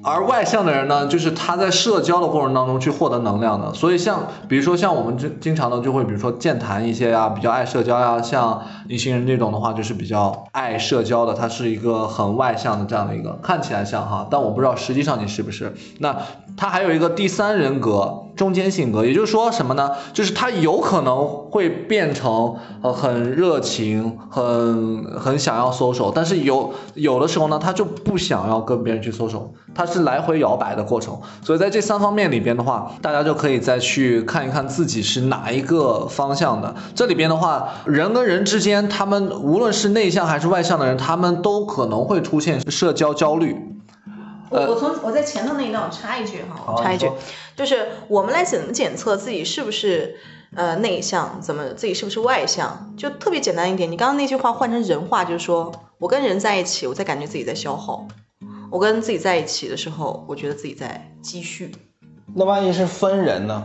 而外向的人呢，就是他在社交的过程当中去获得能量的。所以像比如说像我们经经常的就会比如说健谈一些呀，比较爱社交呀，像一些人这种的话，就是比较爱社交的，他是一个很外向的这样的一个，看起来像哈，但我不知道实际上你是不是。那他还有一个第三人格中间性格，也就是说什么呢？就是他有可能会变成呃很热情，很很想要 social，但是有有的时候呢，他就不想要跟别人去 social，他是来回摇摆的过程。所以在这三方面里边的话，大家就可以再去看一看自己是哪一个方向的。这里边的话，人跟人之间，他们无论是内向还是外向的人，他们都可能会出现社交焦虑。我我从我在前头那一段我插一句哈，我插一句，就是我们来怎么检测自己是不是呃内向，怎么自己是不是外向，就特别简单一点。你刚刚那句话换成人话，就是说我跟人在一起，我在感觉自己在消耗；我跟自己在一起的时候，我觉得自己在积蓄。那万一是分人呢？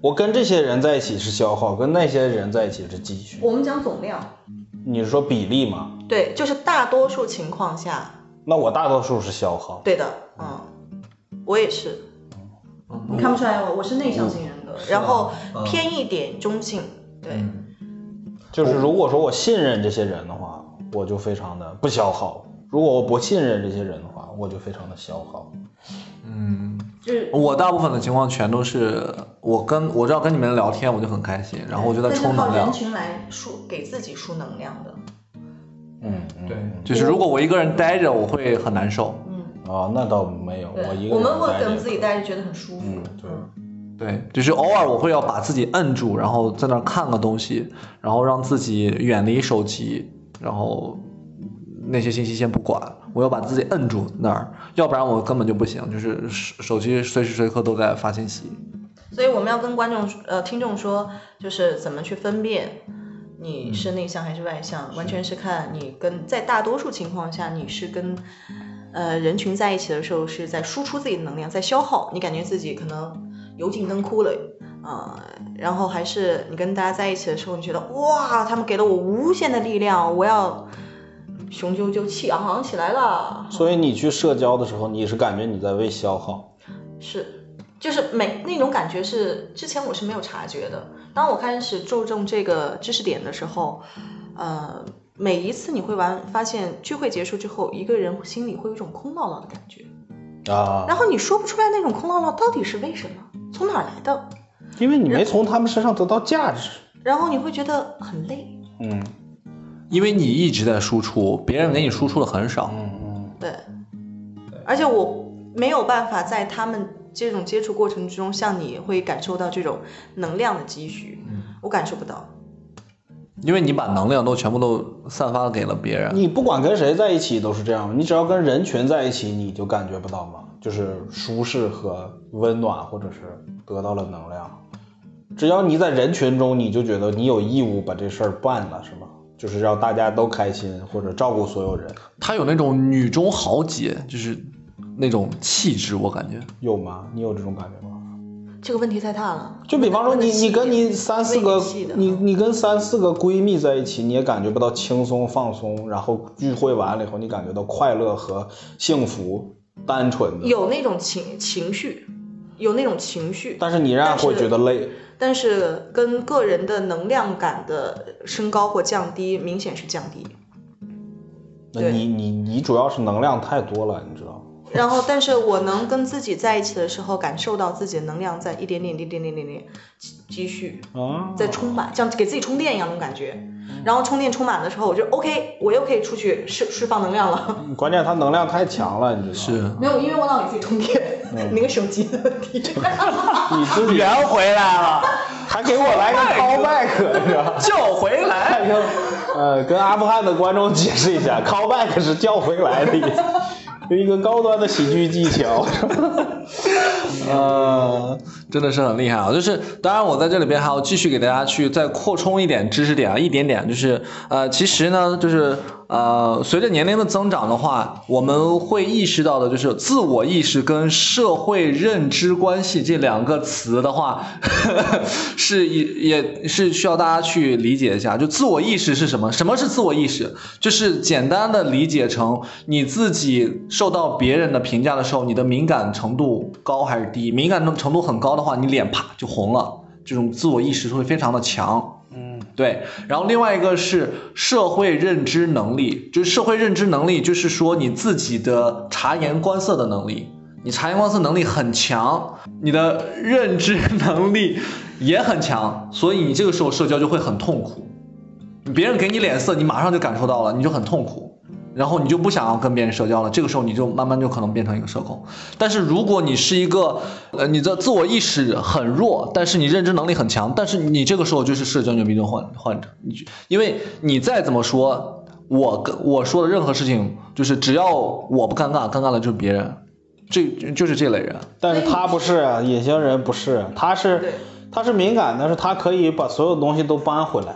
我跟这些人在一起是消耗，跟那些人在一起是积蓄。我们讲总量，你是说比例吗？对，就是大多数情况下，那我大多数是消耗。对的，嗯，我也是。你看不出来我我是内向型人格，然后偏一点中性，对。就是如果说我信任这些人的话，我就非常的不消耗；如果我不信任这些人的话，我就非常的消耗。嗯，就是我大部分的情况全都是我跟我知道跟你们聊天我就很开心，然后我就在充能量。靠人。群来输给自己输能量的，嗯，嗯对，就是如果我一个人待着，我会很难受。嗯，啊，那倒没有，我一，个人我们会待着跟自己待着觉得很舒服，嗯。对。对，就是偶尔我会要把自己摁住，然后在那儿看个东西，然后让自己远离手机，然后那些信息先不管，我要把自己摁住那儿，要不然我根本就不行，就是手手机随时随刻都在发信息。所以我们要跟观众呃听众说，就是怎么去分辨你是内向还是外向，完全是看你跟在大多数情况下你是跟呃人群在一起的时候是在输出自己的能量，在消耗，你感觉自己可能油尽灯枯了啊、然后还是你跟大家在一起的时候，你觉得哇，他们给了我无限的力量，我要雄赳赳气昂昂起来了。所以你去社交的时候，你是感觉你在为消耗。是，就是每那种感觉是之前我是没有察觉的。当我开始注重这个知识点的时候，呃，每一次你会玩，发现聚会结束之后，一个人心里会有一种空落落的感觉，啊，然后你说不出来那种空落落到底是为什么，从哪儿来的，因为你没从他们身上得到价值。然后你会觉得很累。嗯因为你一直在输出，别人给你输出的很少。嗯嗯，对，而且我没有办法在他们这种接触过程之中，像你会感受到这种能量的积蓄，我感受不到。因为你把能量都全部都散发给了别人。你不管跟谁在一起都是这样，你只要跟人群在一起，你就感觉不到吗？就是舒适和温暖，或者是得到了能量。只要你在人群中，你就觉得你有义务把这事儿办了，是吧？就是让大家都开心，或者照顾所有人，她有那种女中豪杰，就是那种气质，我感觉。有吗？你有这种感觉吗？这个问题太大了。就比方说你你跟你三四个你你跟三四个闺蜜在一起，你也感觉不到轻松放松，然后聚会完了以后，你感觉到快乐和幸福，单纯的。有那种情情绪，有那种情绪，但是你仍然会觉得累。但是跟个人的能量感的升高或降低明显是降低。那你你你主要是能量太多了，你知道吗？然后，但是我能跟自己在一起的时候，感受到自己的能量在一点点、一点点、一点点积积蓄，啊，在充满，像给自己充电一样那种感觉。然后充电充满的时候，我就 OK，我又可以出去释释放能量了。关键它能量太强了，你知道吗？是没有，因为我老给自己充电，那个手机的问题。你自己圆回来了，还给我来个 callback，是吧？叫回来。呃，跟阿富汗的观众解释一下，callback 是叫回来的意思，有一个高端的喜剧技巧。呃，真的是很厉害啊！就是，当然我在这里边还要继续给大家去再扩充一点知识点啊，一点点，就是，呃，其实呢，就是，呃，随着年龄的增长的话，我们会意识到的就是自我意识跟社会认知关系这两个词的话，是也也是需要大家去理解一下。就自我意识是什么？什么是自我意识？就是简单的理解成你自己受到别人的评价的时候，你的敏感程度高还是低？敏感程度很高的话，你脸啪就红了，这种自我意识会非常的强。嗯，对，然后另外一个是社会认知能力，就是社会认知能力，就是说你自己的察言观色的能力，你察言观色能力很强，你的认知能力也很强，所以你这个时候社交就会很痛苦。别人给你脸色，你马上就感受到了，你就很痛苦，然后你就不想要跟别人社交了。这个时候你就慢慢就可能变成一个社恐。但是如果你是一个，呃，你的自我意识很弱，但是你认知能力很强，但是你这个时候就是社交牛逼症患患者，你因为你再怎么说，我跟我说的任何事情，就是只要我不尴尬，尴尬的就是别人，这就是这类人。但是他不是，隐形人不是，他是他是敏感，但是他可以把所有东西都搬回来，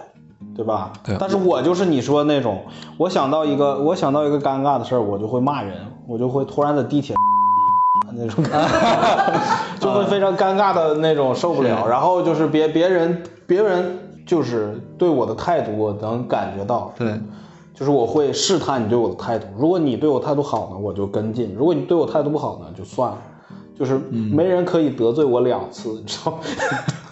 对吧？对但是我就是你说那种，我想到一个，我想到一个尴尬的事儿，我就会骂人，我就会突然在地铁 那种感觉，就会非常尴尬的那种受不了。然后就是别别人别人就是对我的态度，我能感觉到。对，就是我会试探你对我的态度，如果你对我态度好呢，我就跟进；如果你对我态度不好呢，就算了。就是没人可以得罪我两次，你知道吗？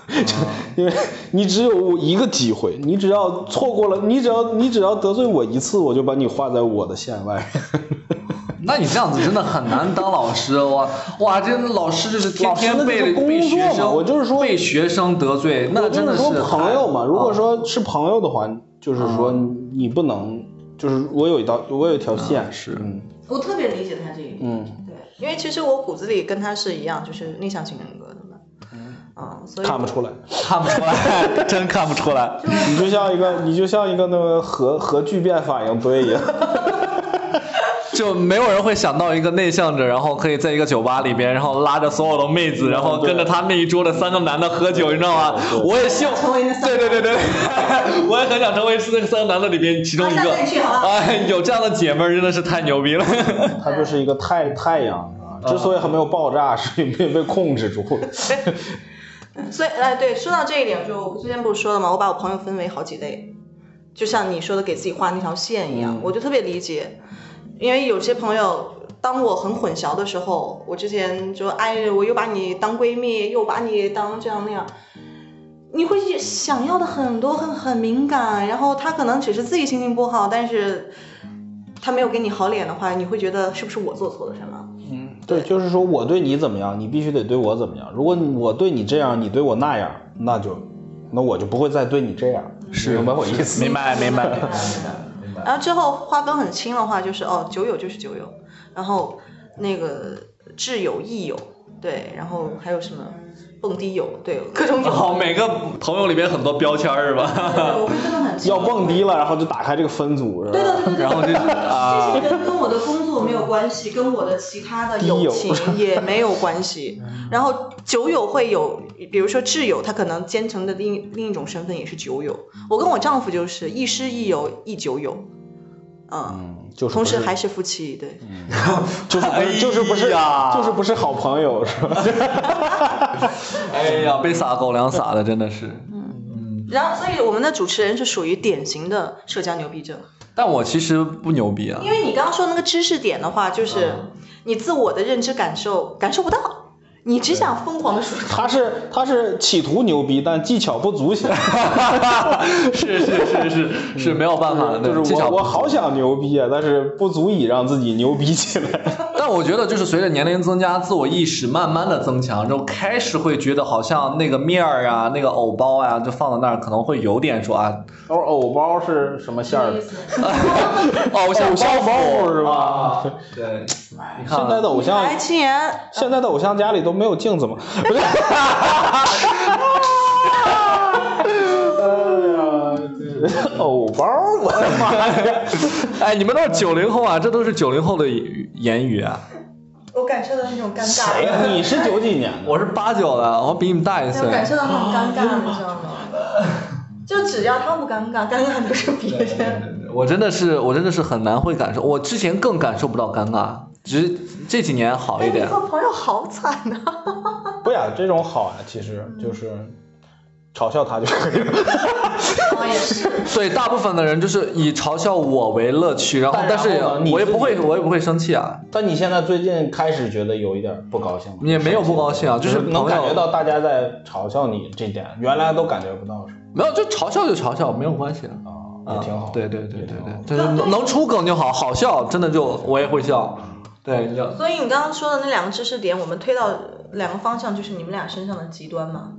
就因为你只有一个机会，你只要错过了，你只要你只要得罪我一次，我就把你划在我的线外。那你这样子真的很难当老师哇哇！这老师就是天天被工作嘛生，我就是说被学生得罪，那真的是说朋友嘛，如果啊说是朋友的话，就是说你不能，就是我有一道，我有一条线，是嗯我特别理解他这一点。嗯，对，因为其实我骨子里跟他是一样，就是内向型人格的看不出来。看不出来，真看不出来。你就像一个，你就像一个那个核核聚变反应堆一样。就没有人会想到一个内向者，然后可以在一个酒吧里边，然后拉着所有的妹子，然后跟着他那一桌的三个男的喝酒，你知道吗？我也希望成为那三个对对对对，我也很想成为那三个男的里边其中一个哎，有这样的姐妹儿真的是太牛逼了。她就是一个太太阳，是吧？之所以还没有爆炸，是因为被控制住了。所以，哎，对，说到这一点，就我之前不是说了吗？我把我朋友分为好几类，就像你说的，给自己画那条线一样，嗯我就特别理解，因为有些朋友。当我很混淆的时候，我之前就哎，我又把你当闺蜜，又把你当这样那样，你会想要的很多，很很敏感。然后他可能只是自己心情不好，但是他没有给你好脸的话，你会觉得是不是我做错了什么？嗯，对，就是说我对你怎么样，你必须得对我怎么样。如果我对你这样，你对我那样，那就那我就不会再对你这样。是明白我意思？明白 明白。然后最后划分很清的话，就是哦，酒友就是酒友，然后那个挚友、益友，对，然后还有什么蹦迪友，对，各种友。哦，每个朋友里面很多标签是吧？对我会真的很 清。要蹦迪了，然后就打开这个分组，是吧？对的，对的，对的。然后就是啊这些人跟我的工作没有关系，跟我的其他的友情也没有关系。然后酒友会有，比如说挚友，他可能兼程的另另一种身份也是酒友。我跟我丈夫就是亦师亦友亦酒友，嗯，嗯，就是是同时还是夫妻，对。就是不是就是不是哎呀就是不是好朋友，是吧？哎呀，被撒狗粮撒的真的是。嗯然后，所以我们的主持人是属于典型的社交牛逼症，但我其实不牛逼啊因。为你刚刚说那个知识点的话，就是你自我的认知感受感受不到，你只想疯狂的输出。他是他是企图牛逼，但技巧不足显。是是是是是没有办法的，就是我我好想牛逼啊，但是不足以让自己牛逼起来。但我觉得，就是随着年龄增加，自我意识慢慢的增强，之后开始会觉得好像那个面儿啊，那个藕包啊，就放在那儿，可能会有点说啊，偶偶包是什么馅儿的？偶 像包袱包是吧？啊对，你看现在的偶像现在的偶像家里都没有镜子吗？不是。呀，这偶包，我的妈呀！哎，你们都是九零后啊，这都是九零后的语言语啊。我感受到那种尴谁尬。呀？你是九几年的？我是八九的，我比你们大一岁我。感受到那种尴尬，你知道吗？就只要他不尴尬，尴尬的是别人。我真的是，我真的是很难会感受，我之前更感受不到尴尬，只是这几年好一哎，你点。和朋友好惨呐、不呀，这种好啊，其实就是嘲笑他就可以了。我也是。对，大部分的人就是以嘲笑我为乐趣，然后但但是我也不会我也不会生气啊，但你现在最近开始觉得有一点不高兴吗？也没有不高兴啊，就是能感觉到大家在嘲笑你这点，原来都感觉不到是吧？没有就嘲笑就嘲笑，没有关系的。啊，也挺好。对对对对对，就是能能出梗就好，好笑真的就我也会笑。对，就所以你刚刚说的那两个知识点，我们推到两个方向，就是你们俩身上的极端嘛。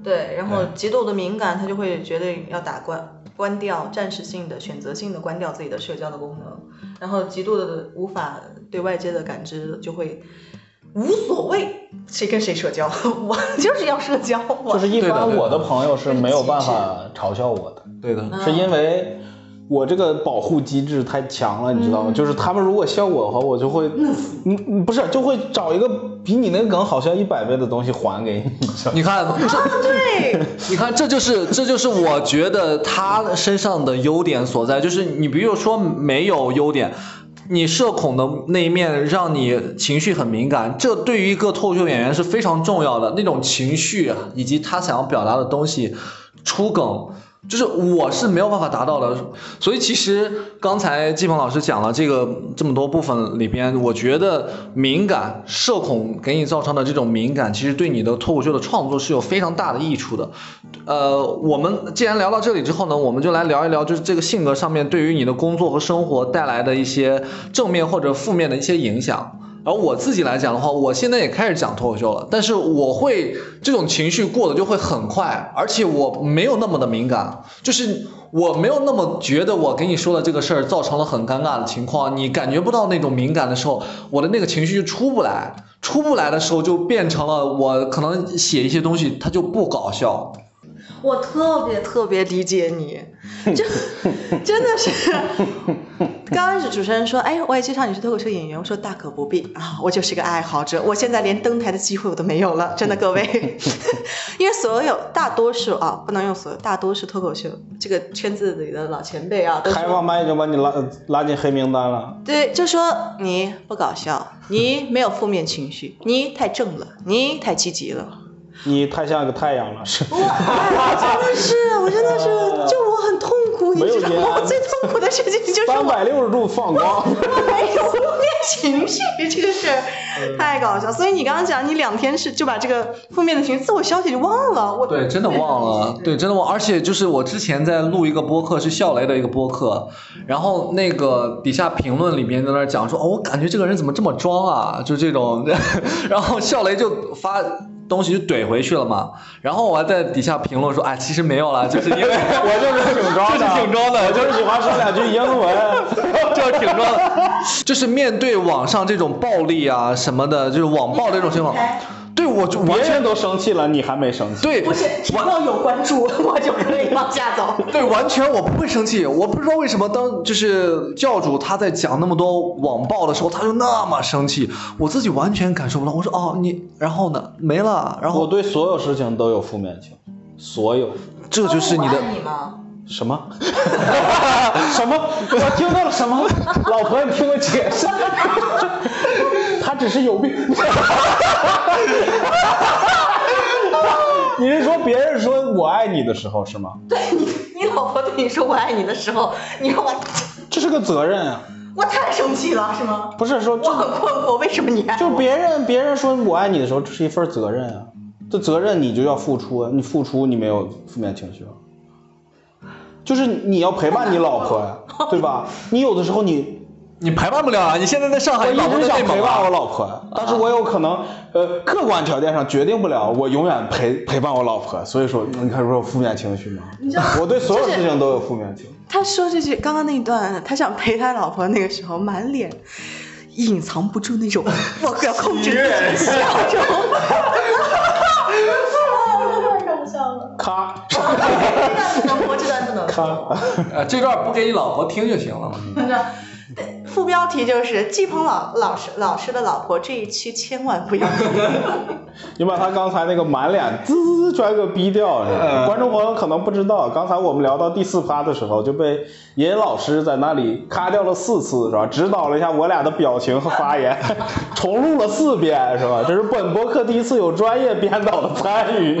嗯。对，然后极度的敏感，他就会觉得要打关关掉，暂时性的、选择性的关掉自己的社交的功能，然后极度的无法对外界的感知，就会无所谓谁跟谁社交，我就是要社交，我就是一般我的朋友是没有办法嘲笑我的，对的。嗯是因为我这个保护机制太强了，你知道吗？就是他们如果笑我的话，我就会，嗯嗯，不是，就会找一个比你那个梗好笑一百倍的东西还给你，你看，这对，你看，这就是这就是我觉得他身上的优点所在，就是你比如说没有优点，你社恐的那一面让你情绪很敏感，这对于一个脱口秀演员是非常重要的。那种情绪啊以及他想要表达的东西，出梗。就是我是没有办法达到的，所以其实刚才季鹏老师讲了这个这么多部分里边，我觉得敏感、社恐给你造成的这种敏感，其实对你的脱口秀的创作是有非常大的益处的。呃，我们既然聊到这里之后呢，我们就来聊一聊，就是这个性格上面对于你的工作和生活带来的一些正面或者负面的一些影响。而我自己来讲的话，我现在也开始讲脱口秀了，但是我会这种情绪过得就会很快，而且我没有那么的敏感，就是我没有那么觉得我给你说的这个事儿造成了很尴尬的情况，你感觉不到那种敏感的时候，我的那个情绪就出不来，出不来的时候就变成了我可能写一些东西它就不搞笑，我特别特别理解你，就真的是。刚开始主持人说：“哎，我也介绍你是脱口秀演员。”我说：“大可不必啊，我就是个爱好者，我现在连登台的机会我都没有了，真的各位。因为所有大多数啊，不能用所有，大多数脱口秀这个圈子里的老前辈啊，都开说放麦就把你拉拉进黑名单了。对，就说你不搞笑，你没有负面情绪，你太正了，你太积极了。你太像一个太阳了，是。我哎真的是，我真的是，就我很痛苦，你知道吗？最痛苦的事情就是三我百六十度放光。我没有负面情绪这个事太搞笑。所以你刚刚讲，你两天是就把这个负面的情绪自我消解就忘了，我对，真的忘了，对，真的忘。而且就是我之前在录一个播客，是笑雷的一个播客，然后那个底下评论里面在那儿讲说，哦，我感觉这个人怎么这么装啊，就这种，然后笑雷就发。东西就怼回去了嘛，然后我还在底下评论说，哎，其实没有啦，就是因为 我就是挺装的，就是挺装的，我就是喜欢说两句英文。就是挺装的，就是面对网上这种暴力啊什么的，就是网暴这种情况，对我就完全别人都生气了，你还没生气。对不是只要有关注，我就可以往下走。对，完全我不会生气。我不知道为什么当就是教主他在讲那么多网暴的时候，他就那么生气，我自己完全感受不到。我说哦，你然后呢？没了，然后我对所有事情都有负面情绪，所有。这就是你的你吗？什么？什么？我听到了什么？老婆，你听我解释。他只是有病。你是说别人说我爱你的时候是吗？对你，你老婆对你说我爱你的时候，你让我这是个责任啊，我太生气了，是吗？不是说这我很困惑，为什么你爱？就别人别人说我爱你的时候，这是一份责任啊，这责任你就要付出啊，你付出你没有负面情绪啊，就是你要陪伴你老婆呀、对吧？你有的时候你你陪伴不了啊！你现在在上海，我一直想陪伴我啊。老婆呀，但是我有可能呃客观条件上决定不了，我永远陪陪伴我老婆，所以说你看说有负面情绪吗？你知道我对所有就是事情都有负面情绪。他说这句刚刚那一段，他想陪他老婆那个时候，满脸隐藏不住那种 我要控制自己的笑容。太搞 笑了！咔这段不能播，这段不能咔播。呃，这段不给你老婆听就行了嘛。对，副标题就是季鹏老老师老师的老婆这一期千万不要。你把他刚才那个满脸滋全给逼掉，是吧观众朋友可能不知道，刚才我们聊到第四趴的时候，就被爷爷老师在那里咔掉了四次，是吧？指导了一下我俩的表情和发言，重录了四遍，是吧？这是本博客第一次有专业编导的参与，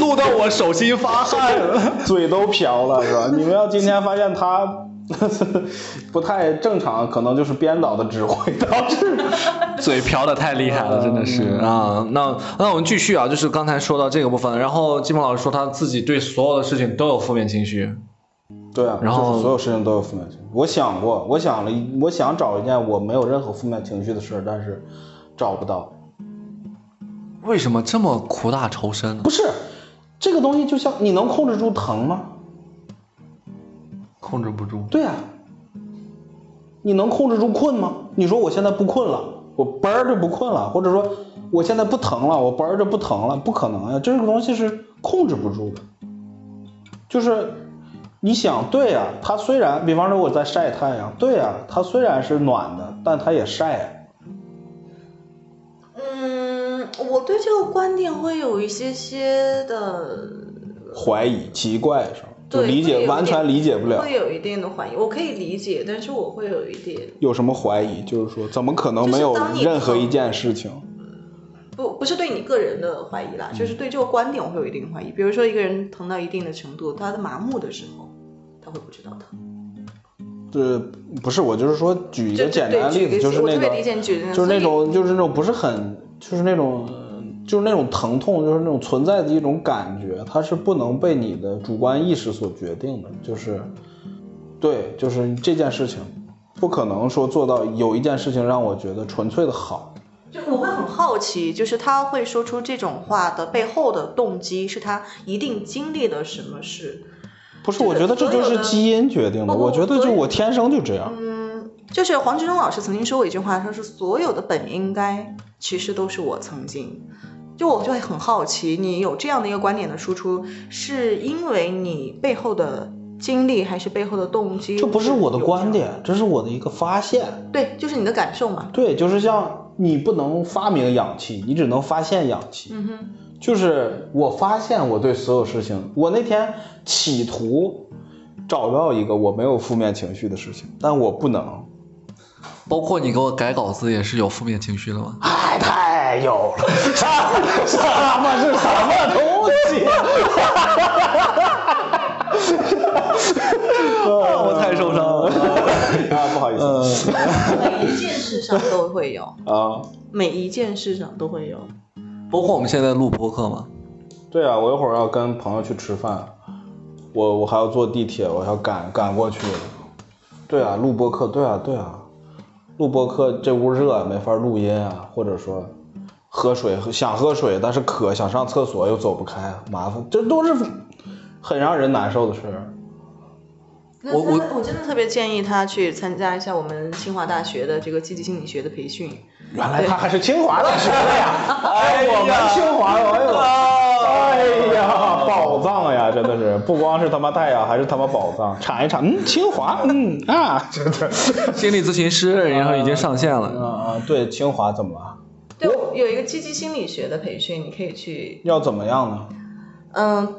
录到我手心发汗了。嘴都瓢了，是吧？你们要今天发现他。不太正常，可能就是编导的指挥导致。嘴瓢的太厉害了，真的是啊。那那我们继续啊，就是刚才说到这个部分，然后金鹏老师说他自己对所有的事情都有负面情绪，对啊，然后就是所有事情都有负面情绪。我想过，我想了，我想找一件我没有任何负面情绪的事儿，但是找不到。为什么这么苦大仇深呢不？是，这个东西就像你能控制住疼吗？控制不住。对啊，你能控制住困吗？你说我现在不困了，我嘣儿就不困了，或者说我现在不疼了，我嘣儿就不疼了，不可能呀、这个东西是控制不住的。就是你想，对呀、它虽然，比方说我在晒太阳，对呀、它虽然是暖的，但它也晒啊。嗯，我对这个观点会有一些些的怀疑、奇怪是吧？理解完全理解不了。会有一定的怀疑，我可以理解，但是我会有一点有什么怀疑？就是说，怎么可能没有任何一件事情？不不是对你个人的怀疑啦，嗯就是对这个观点我会有一定怀疑。比如说一个人疼到一定的程度，他的麻木的时候，他会不知道疼。对不是我，就是说举一个简单的例子，就是那个就是那种就是那种不是很就是那种呃就是那种疼痛，就是那种存在的一种感觉，它是不能被你的主观意识所决定的，就是对，就是这件事情不可能说做到有一件事情让我觉得纯粹的好。就我会很好奇，就是他会说出这种话的背后的动机，是他一定经历了什么事？不是，我觉得这就是基因决定的。我觉得就我天生就这样。嗯，就是黄志忠老师曾经说过一句话，他说所有的本应该其实都是我曾经。就我就会很好奇，你有这样的一个观点的输出，是因为你背后的经历，还是背后的动机？这不是我的观点，这是我的一个发现。对，就是你的感受嘛。对，就是像你不能发明氧气，你只能发现氧气。嗯哼，就是我发现我对所有事情，我那天企图找到一个我没有负面情绪的事情，但我不能。包括你给我改稿子也是有负面情绪的吗？哎，太太有了，什么是什么东西？我太受伤了。啊，不好意思。每一件事上都会有，啊，每一件事上都会有。包括我们现在录播客吗，对啊，我一会儿要跟朋友去吃饭，我我还要坐地铁，我要赶赶过去。对啊，录播课，对啊对啊，录播课这屋热，没法录音啊，或者说喝水想喝水，但是渴想上厕所又走不开，麻烦，这都是很让人难受的事儿。我我我真的特别建议他去参加一下我们清华大学的这个积极心理学的培训。原来他还是清华大学的呀！哎，我们清华，哎呦，哎呀，宝藏呀，真的是，不光是他妈太阳，还是他妈宝藏，铲一铲，嗯，清华，嗯啊，真的，心理咨询师，然后已经上线了。啊啊，对，清华怎么了？对，有一个积极心理学的培训，你可以去。要怎么样呢？嗯。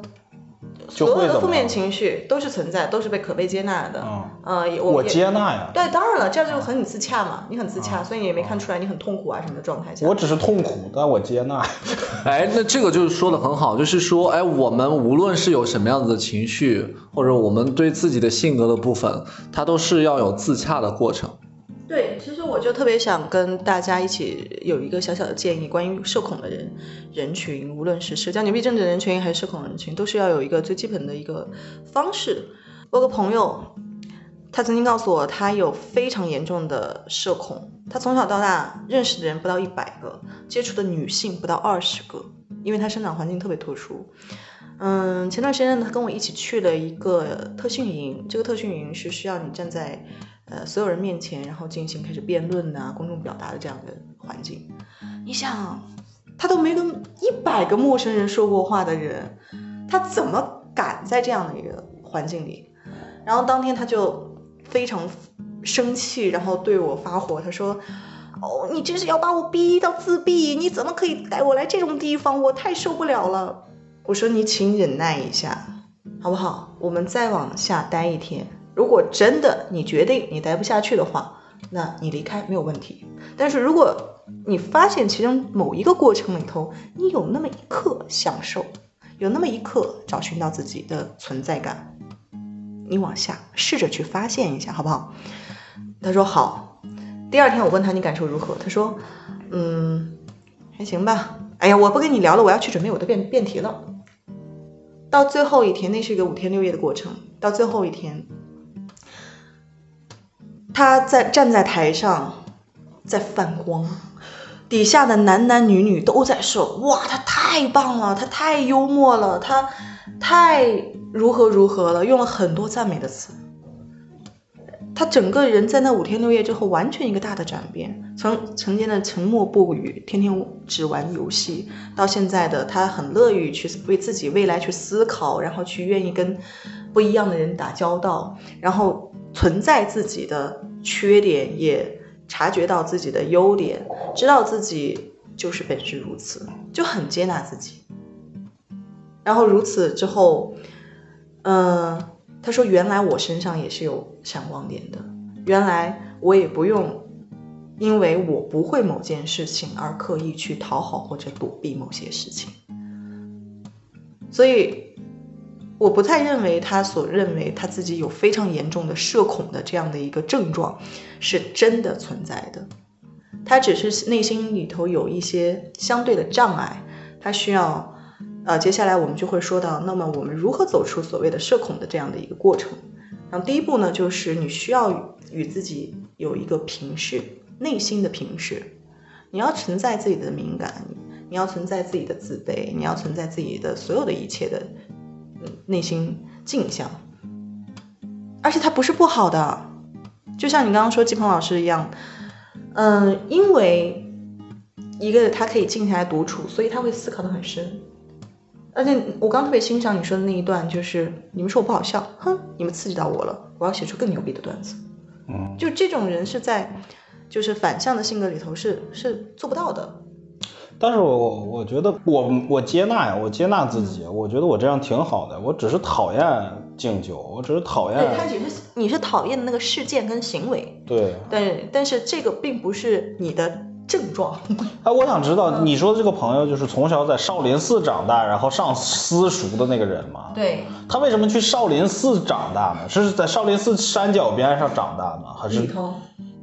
所有的负面情绪都是存在，都是被可被接纳的。嗯，呃，我接纳呀。对，当然了，这样就很自洽嘛。你很自洽，所以你也没看出来你很痛苦啊什么的状态下。我只是痛苦，但我接纳。哎，那这个就是说的很好，就是说，哎，我们无论是有什么样子的情绪，或者我们对自己的性格的部分，它都是要有自洽的过程。对，其实我就特别想跟大家一起有一个小小的建议，关于社恐的人人群，无论是社交牛逼症的人群还是社恐人群，都是要有一个最基本的一个方式。我有个朋友，他曾经告诉我，他有非常严重的社恐，他从小到大认识的人不到一百个，接触的女性不到二十个，因为他生长环境特别特殊。嗯，前段时间他跟我一起去了一个特训营，这个特训营是需要你站在。呃，所有人面前，然后进行开始辩论呐，公众表达的这样的环境，你想，他都没跟一百个陌生人说过话的人，他怎么敢在这样的一个环境里？然后当天他就非常生气，然后对我发火，他说：“哦，你这是要把我逼到自闭？你怎么可以带我来这种地方？我太受不了了。”我说：“你请忍耐一下，好不好？我们再往下待一天。”如果真的你决定你待不下去的话，那你离开没有问题。但是如果你发现其中某一个过程里头，你有那么一刻享受，有那么一刻找寻到自己的存在感，你往下试着去发现一下，好不好？他说好。第二天我问他你感受如何，他说，嗯，还行吧。哎呀，我不跟你聊了，我要去准备我的辩辩题了。到最后一天，那是一个五天六夜的过程。到最后一天。他在站在台上，在泛光，底下的男男女女都在说：“哇，他太棒了，他太幽默了，他太如何如何了。”用了很多赞美的词。他整个人在那五天六夜之后，完全一个大的转变，从曾经的沉默不语、天天只玩游戏，到现在的他很乐于去为自己未来去思考，然后去愿意跟不一样的人打交道，然后存在自己的。缺点也察觉到自己的优点，知道自己就是本是如此，就很接纳自己。然后如此之后，嗯，他说：“原来我身上也是有闪光点的，原来我也不用因为我不会某件事情而刻意去讨好或者躲避某些事情。”所以。我不太认为他所认为他自己有非常严重的社恐的这样的一个症状是真的存在的，他只是内心里头有一些相对的障碍，他需要，呃，接下来我们就会说到，那么我们如何走出所谓的社恐的这样的一个过程？那第一步呢，就是你需要与自己有一个平视，内心的平视，你要存在自己的敏感，你要存在自己的自卑，你要存在自己的所有的一切的。内心镜像，而且它不是不好的，就像你刚刚说季鹏老师一样，嗯，因为一个他可以静下来独处，所以他会思考的很深。而且我刚特别欣赏你说的那一段，就是你们说我不好笑，哼，你们刺激到我了，我要写出更牛逼的段子。嗯，就这种人是在就是反向的性格里头是是做不到的。但是我我觉得我我接纳呀，我接纳自己，我觉得我这样挺好的。我只是讨厌敬酒，我只是讨厌。对他只是你是讨厌的那个事件跟行为。对。但但是这个并不是你的症状。哎，我想知道你说的这个朋友就是从小在少林寺长大，然后上私塾的那个人吗？对，他为什么去少林寺长大呢？是在少林寺山脚边上长大吗？还是里头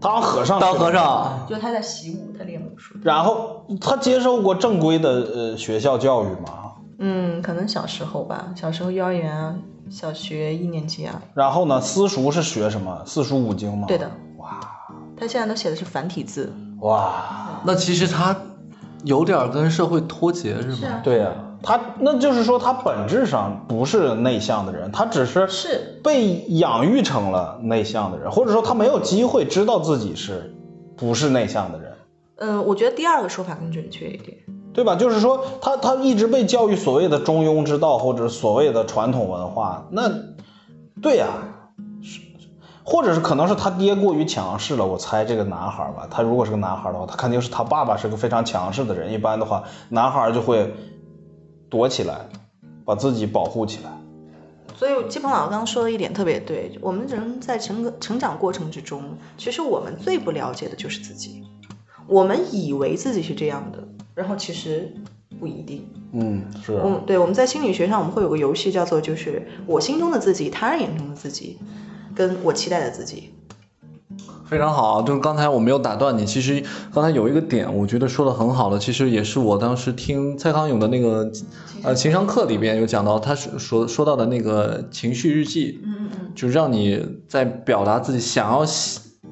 当和尚？当和。尚，就他在习武，他练武术。然后他接受过正规的呃学校教育吗？嗯，可能小时候吧，小时候幼儿园啊，小学一年级啊。然后呢，私塾是学什么？四书五经吗？对的。哇他现在都写的是繁体字。哇，那其实他有点跟社会脱节是吗？是啊，对呀、他那就是说他本质上不是内向的人，他只是是被养育成了内向的人，或者说他没有机会知道自己是不是内向的人。嗯，我觉得第二个说法更准确一点。对吧？就是说，他他一直被教育所谓的中庸之道，或者所谓的传统文化，那，对呀、是或者是可能是他爹过于强势了。我猜这个男孩吧，他如果是个男孩的话，他肯定是他爸爸是个非常强势的人。一般的话，男孩就会躲起来，把自己保护起来。所以季鹏老师刚刚说的一点特别对，我们人在成个成长过程之中，其实我们最不了解的就是自己，我们以为自己是这样的，然后其实不一定。嗯，是嗯，对，我们在心理学上我们会有个游戏叫做就是我心中的自己，他人眼中的自己，跟我期待的自己。非常好，就是刚才我没有打断你，其实刚才有一个点，我觉得说的很好的，其实也是我当时听蔡康永的那个呃情商课里边有讲到，他是说说到的那个情绪日记，嗯嗯嗯，就是让你在表达自己想要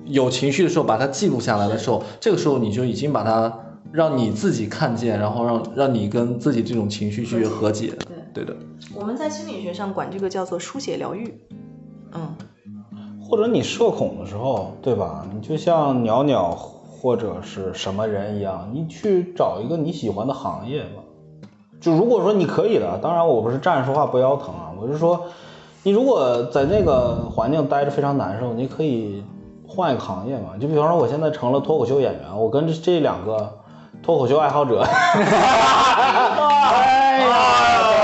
有情绪的时候，把它记录下来的时候，这个时候你就已经把它让你自己看见，然后让让你跟自己这种情绪去和解。对，对的，我们在心理学上管这个叫做书写疗愈。嗯，或者你社恐的时候，对吧？你就像鸟鸟或者是什么人一样，你去找一个你喜欢的行业吧。就如果说你可以的，当然我不是站着说话不腰疼啊，我是说，你如果在那个环境待着非常难受，你可以换一个行业嘛。就比方说我现在成了脱口秀演员，我跟这这两个脱口秀爱好者，哎呀，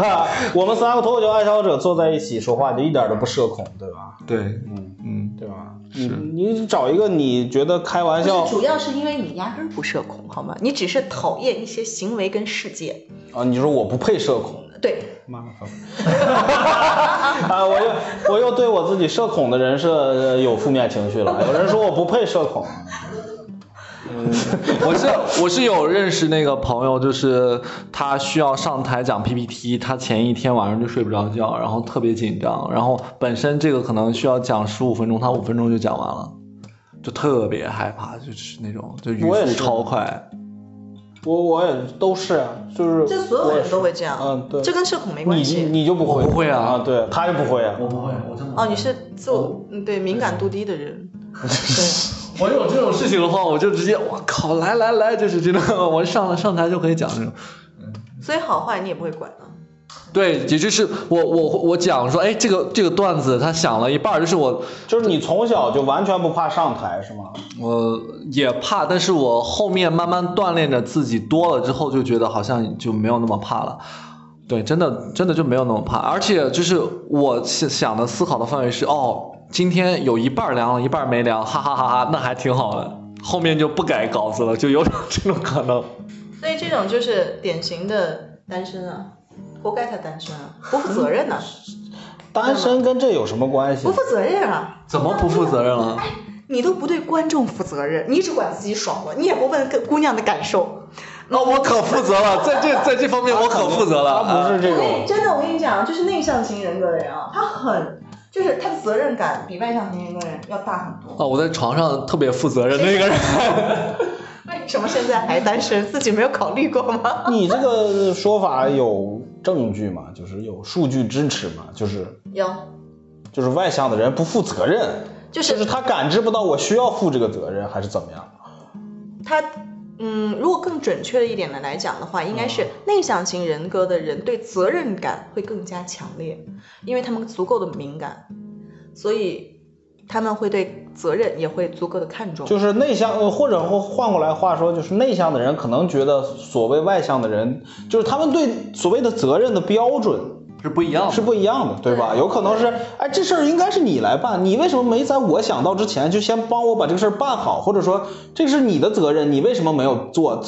我们三个脱口秀爱好者坐在一起说话，就一点都不社恐，对吧？对，嗯，嗯，对吧？你你找一个你觉得开玩笑，主要是因为你压根儿不社恐，好吗？你只是讨厌一些行为跟事件。啊，你说我不配社恐，对，妈妈 啊，我又我又对我自己社恐的人设呃有负面情绪了。有人说我不配社恐，我是我是有认识那个朋友，就是他需要上台讲 PPT，他前一天晚上就睡不着觉，然后特别紧张，然后本身这个可能需要讲十五分钟，他五分钟就讲完了，就特别害怕，就是那种就语速超快。我我也都是啊，就是这所有人都会这样。嗯对这跟社恐没关系。你你就不会不会啊啊，对他就不会啊，我不会，我真的哦，你是自我嗯对敏感度低的人。对，我有这种事情的话，我就直接我靠，来来来，就是这种，我上了上台就可以讲这种。所以好坏你也不会管啊。对，也就是我我我讲说，哎，这个这个段子他想了一半，就是我就是你从小就完全不怕上台是吗？我也怕，但是我后面慢慢锻炼着自己多了之后，就觉得好像就没有那么怕了。对，真的真的就没有那么怕，而且就是我想想的思考的范围是，哦，今天有一半儿凉了，一半儿没凉，哈哈哈哈，那还挺好的。后面就不改稿子了，就有种这种可能。所以这种就是典型的单身啊，活该他单身啊，不负责任呐、单身跟这有什么关系不？负责任啊。怎么不负责任了？你都不对观众负责任，你只管自己爽了，你也不问个姑娘的感受。那我可负责了，在这在这方面我可负责了。他不是这种真的，我跟你讲，就是内向型人格的人啊，他很，就是他的责任感比外向型人格的人要大很多。哦，我在床上特别负责任的一个人。为什么现在还单身？自己没有考虑过吗？你这个说法有证据吗？就是有数据支持吗？就是有，就是外向的人不负责任，就是就是他感知不到我需要负这个责任，还是怎么样？他，嗯，如果更准确的一点的来讲的话，应该是内向型人格的人对责任感会更加强烈，因为他们足够的敏感，所以他们会对责任也会足够的看重。就是内向，呃，或者或换过来话说，就是内向的人可能觉得所谓外向的人，就是他们对所谓的责任的标准是不一样的，是不一样的，对吧？有可能是，哎，这事儿应该是你来办，你为什么没在我想到之前就先帮我把这个事儿办好？或者说这是你的责任，你为什么没有做？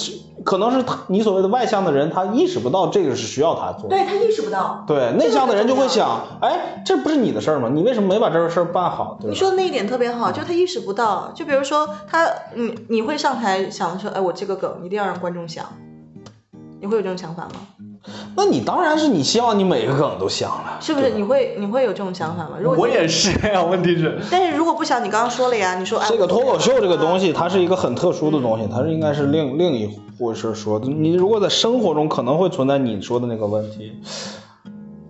可能是他你所谓的外向的人，他意识不到这个是需要他做。对他意识不到。对，内向的人就会想，哎，这不是你的事儿吗？你为什么没把这个事儿办好？你说的那一点特别好，就他意识不到。就比如说他，你你会上台想说，哎，我这个梗一定要让观众想，你会有这种想法吗？那你当然是你希望你每个梗都想了，是不是？你会你会有这种想法吗？如果我也是呀，问题是。但是如果不想，你刚刚说了呀，你说这个脱口秀这个东西，它是一个很特殊的东西，它是应该是另另一回事说的。你如果在生活中可能会存在你说的那个问题，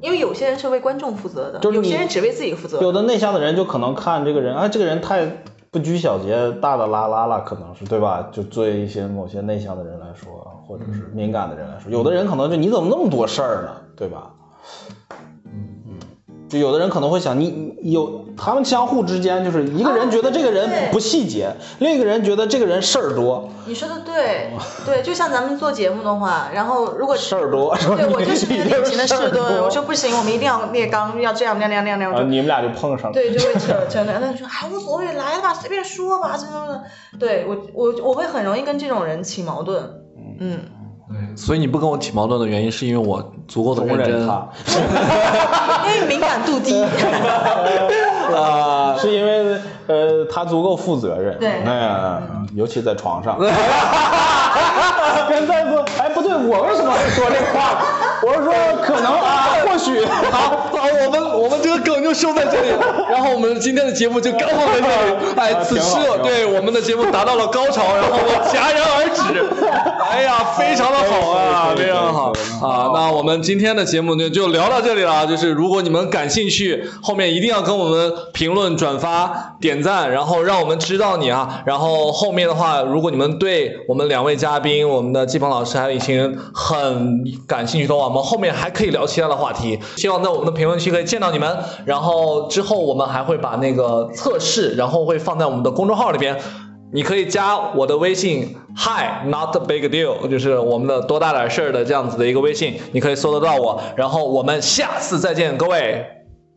因为有些人是为观众负责的，就是有些人只为自己负责。有的内向的人就可能看这个人，啊，这个人太。不拘小节，大大拉拉了，可能是对吧？就对一些某些内向的人来说，或者是敏感的人来说，有的人可能就你怎么那么多事儿呢，对吧？嗯就有的人可能会想，你有他们相互之间，就是一个人觉得这个人不细节，另一个人觉得这个人事儿多。你说的对，对，就像咱们做节目的话，然后如果事儿多，对我就是典型的事儿多，我说不行，我们一定要列纲，要这样那样那样那样，你们俩就碰上了。对，就会扯扯那，那说还无所谓，来吧，随便说吧，这种的。对我我我会很容易跟这种人起矛盾，嗯。对，所以你不跟我起矛盾的原因，是因为我足够的认真，因为敏感度低，啊，是因为呃他足够负责任，对，哎，尤其在床上，跟在座，哎不对，我为什么会说这话？我是说可能啊，或许，好，好，我们我们这个梗就收在这里，然后我们今天的节目就刚好在这里，哎，此时对我们的节目达到了高潮，然后我戛然而止，哎呀，非常的。好啊，非常好啊！那我们今天的节目就就聊到这里了。就是如果你们感兴趣，后面一定要跟我们评论、转发、点点赞，然后让我们知道你啊。然后后面的话，如果你们对我们两位嘉宾、我们的季鹏老师还有一群人很感兴趣的话，我们后面还可以聊其他的话题。希望在我们的评论区可以见到你们。然后之后我们还会把那个测试，然后会放在我们的公众号里边。你可以加我的微信，Hi，not big deal，就是我们的多大点事儿的这样子的一个微信，你可以搜得到我。然后我们下次再见，各位，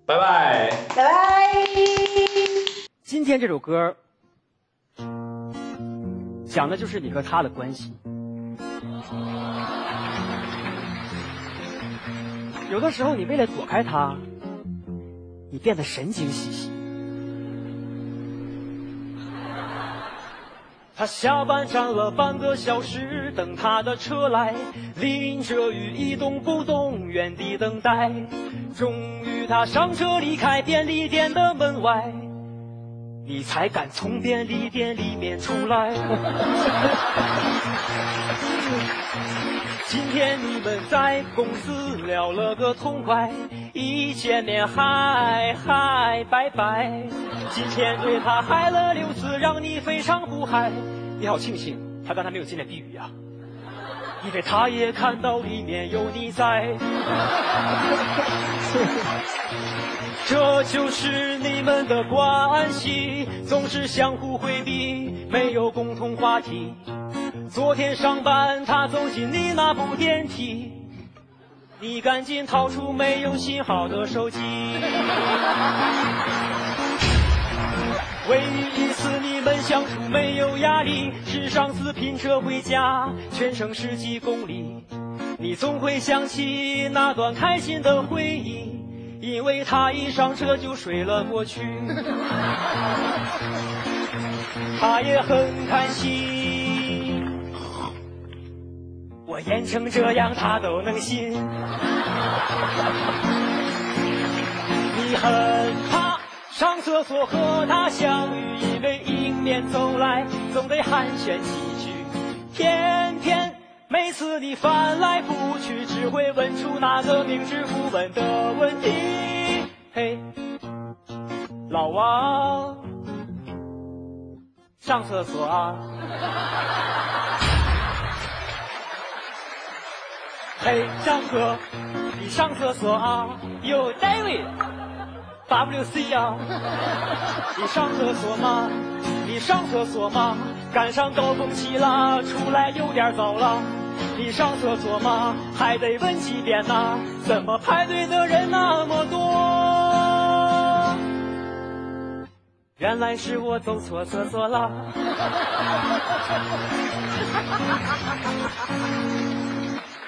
拜拜，拜拜。今天这首歌讲的就是你和他的关系。有的时候，你为了躲开他，你变得神经兮兮。他下班站了半个小时，等他的车来，淋着雨一动不动，原地等待。终于他上车离开便利店的门外，你才敢从便利店里面出来。今天你们在公司聊了个痛快，一见面嗨嗨拜拜。今天对他嗨了六次，让你非常不嗨。你好庆幸他刚才没有进来避雨呀，因为他也看到里面有你在。这就是你们的关系，总是相互回避，没有共同话题。昨天上班，他走进你那部电梯，你赶紧掏出没有信号的手机。唯一一次你们相处没有压力，是上次拼车回家，全程十几公里，你总会想起那段开心的回忆，因为他一上车就睡了过去，他也很开心。我演成这样，他都能信。你很怕上厕所和他相遇，因为迎面走来总得寒暄几句。偏偏每次你翻来覆去，只会问出那个明知故问的问题。嘿，老王，上厕所啊？嘿，张哥，你上厕所啊？有 David，WC 啊？你上厕所吗？你上厕所吗？赶上高峰期了，出来有点早了。你上厕所吗？还得问几遍呐？怎么排队的人那么多？原来是我走错厕所了。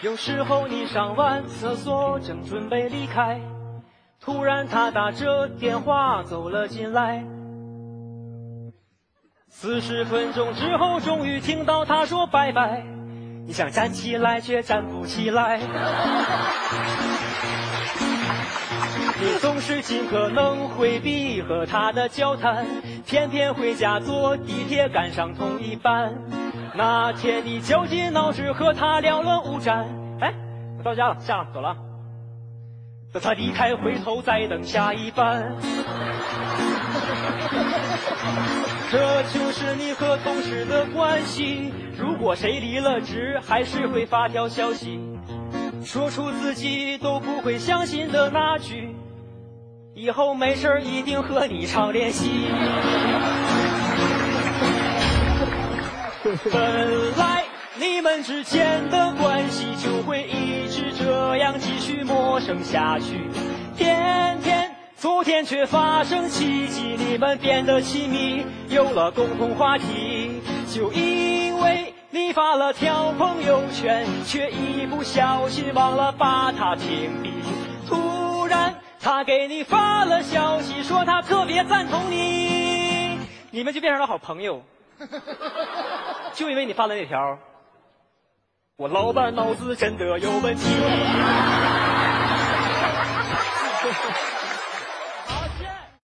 有时候你上完厕所正准备离开，突然他打着电话走了进来。四十分钟之后，终于听到他说拜拜。你想站起来，却站不起来。你总是尽可能回避和他的交谈，偏偏回家坐地铁赶上同一班。那天你绞尽脑汁和他聊了五站。哎，我到家了，下了，走了。等他离开，回头再等下一班。这就是你和同事的关系。如果谁离了职，还是会发条消息，说出自己都不会相信的那句：以后没事一定和你常联系。本来你们之间的关系就会一直这样继续陌生下去，天天昨天却发生奇迹，你们变得亲密，有了共同话题。就因为你发了条朋友圈，却一不小心忘了把它屏蔽。突然他给你发了消息，说他特别赞同你，你们就变成了好朋友。就因为你发了那条，我老板脑子真的有问题。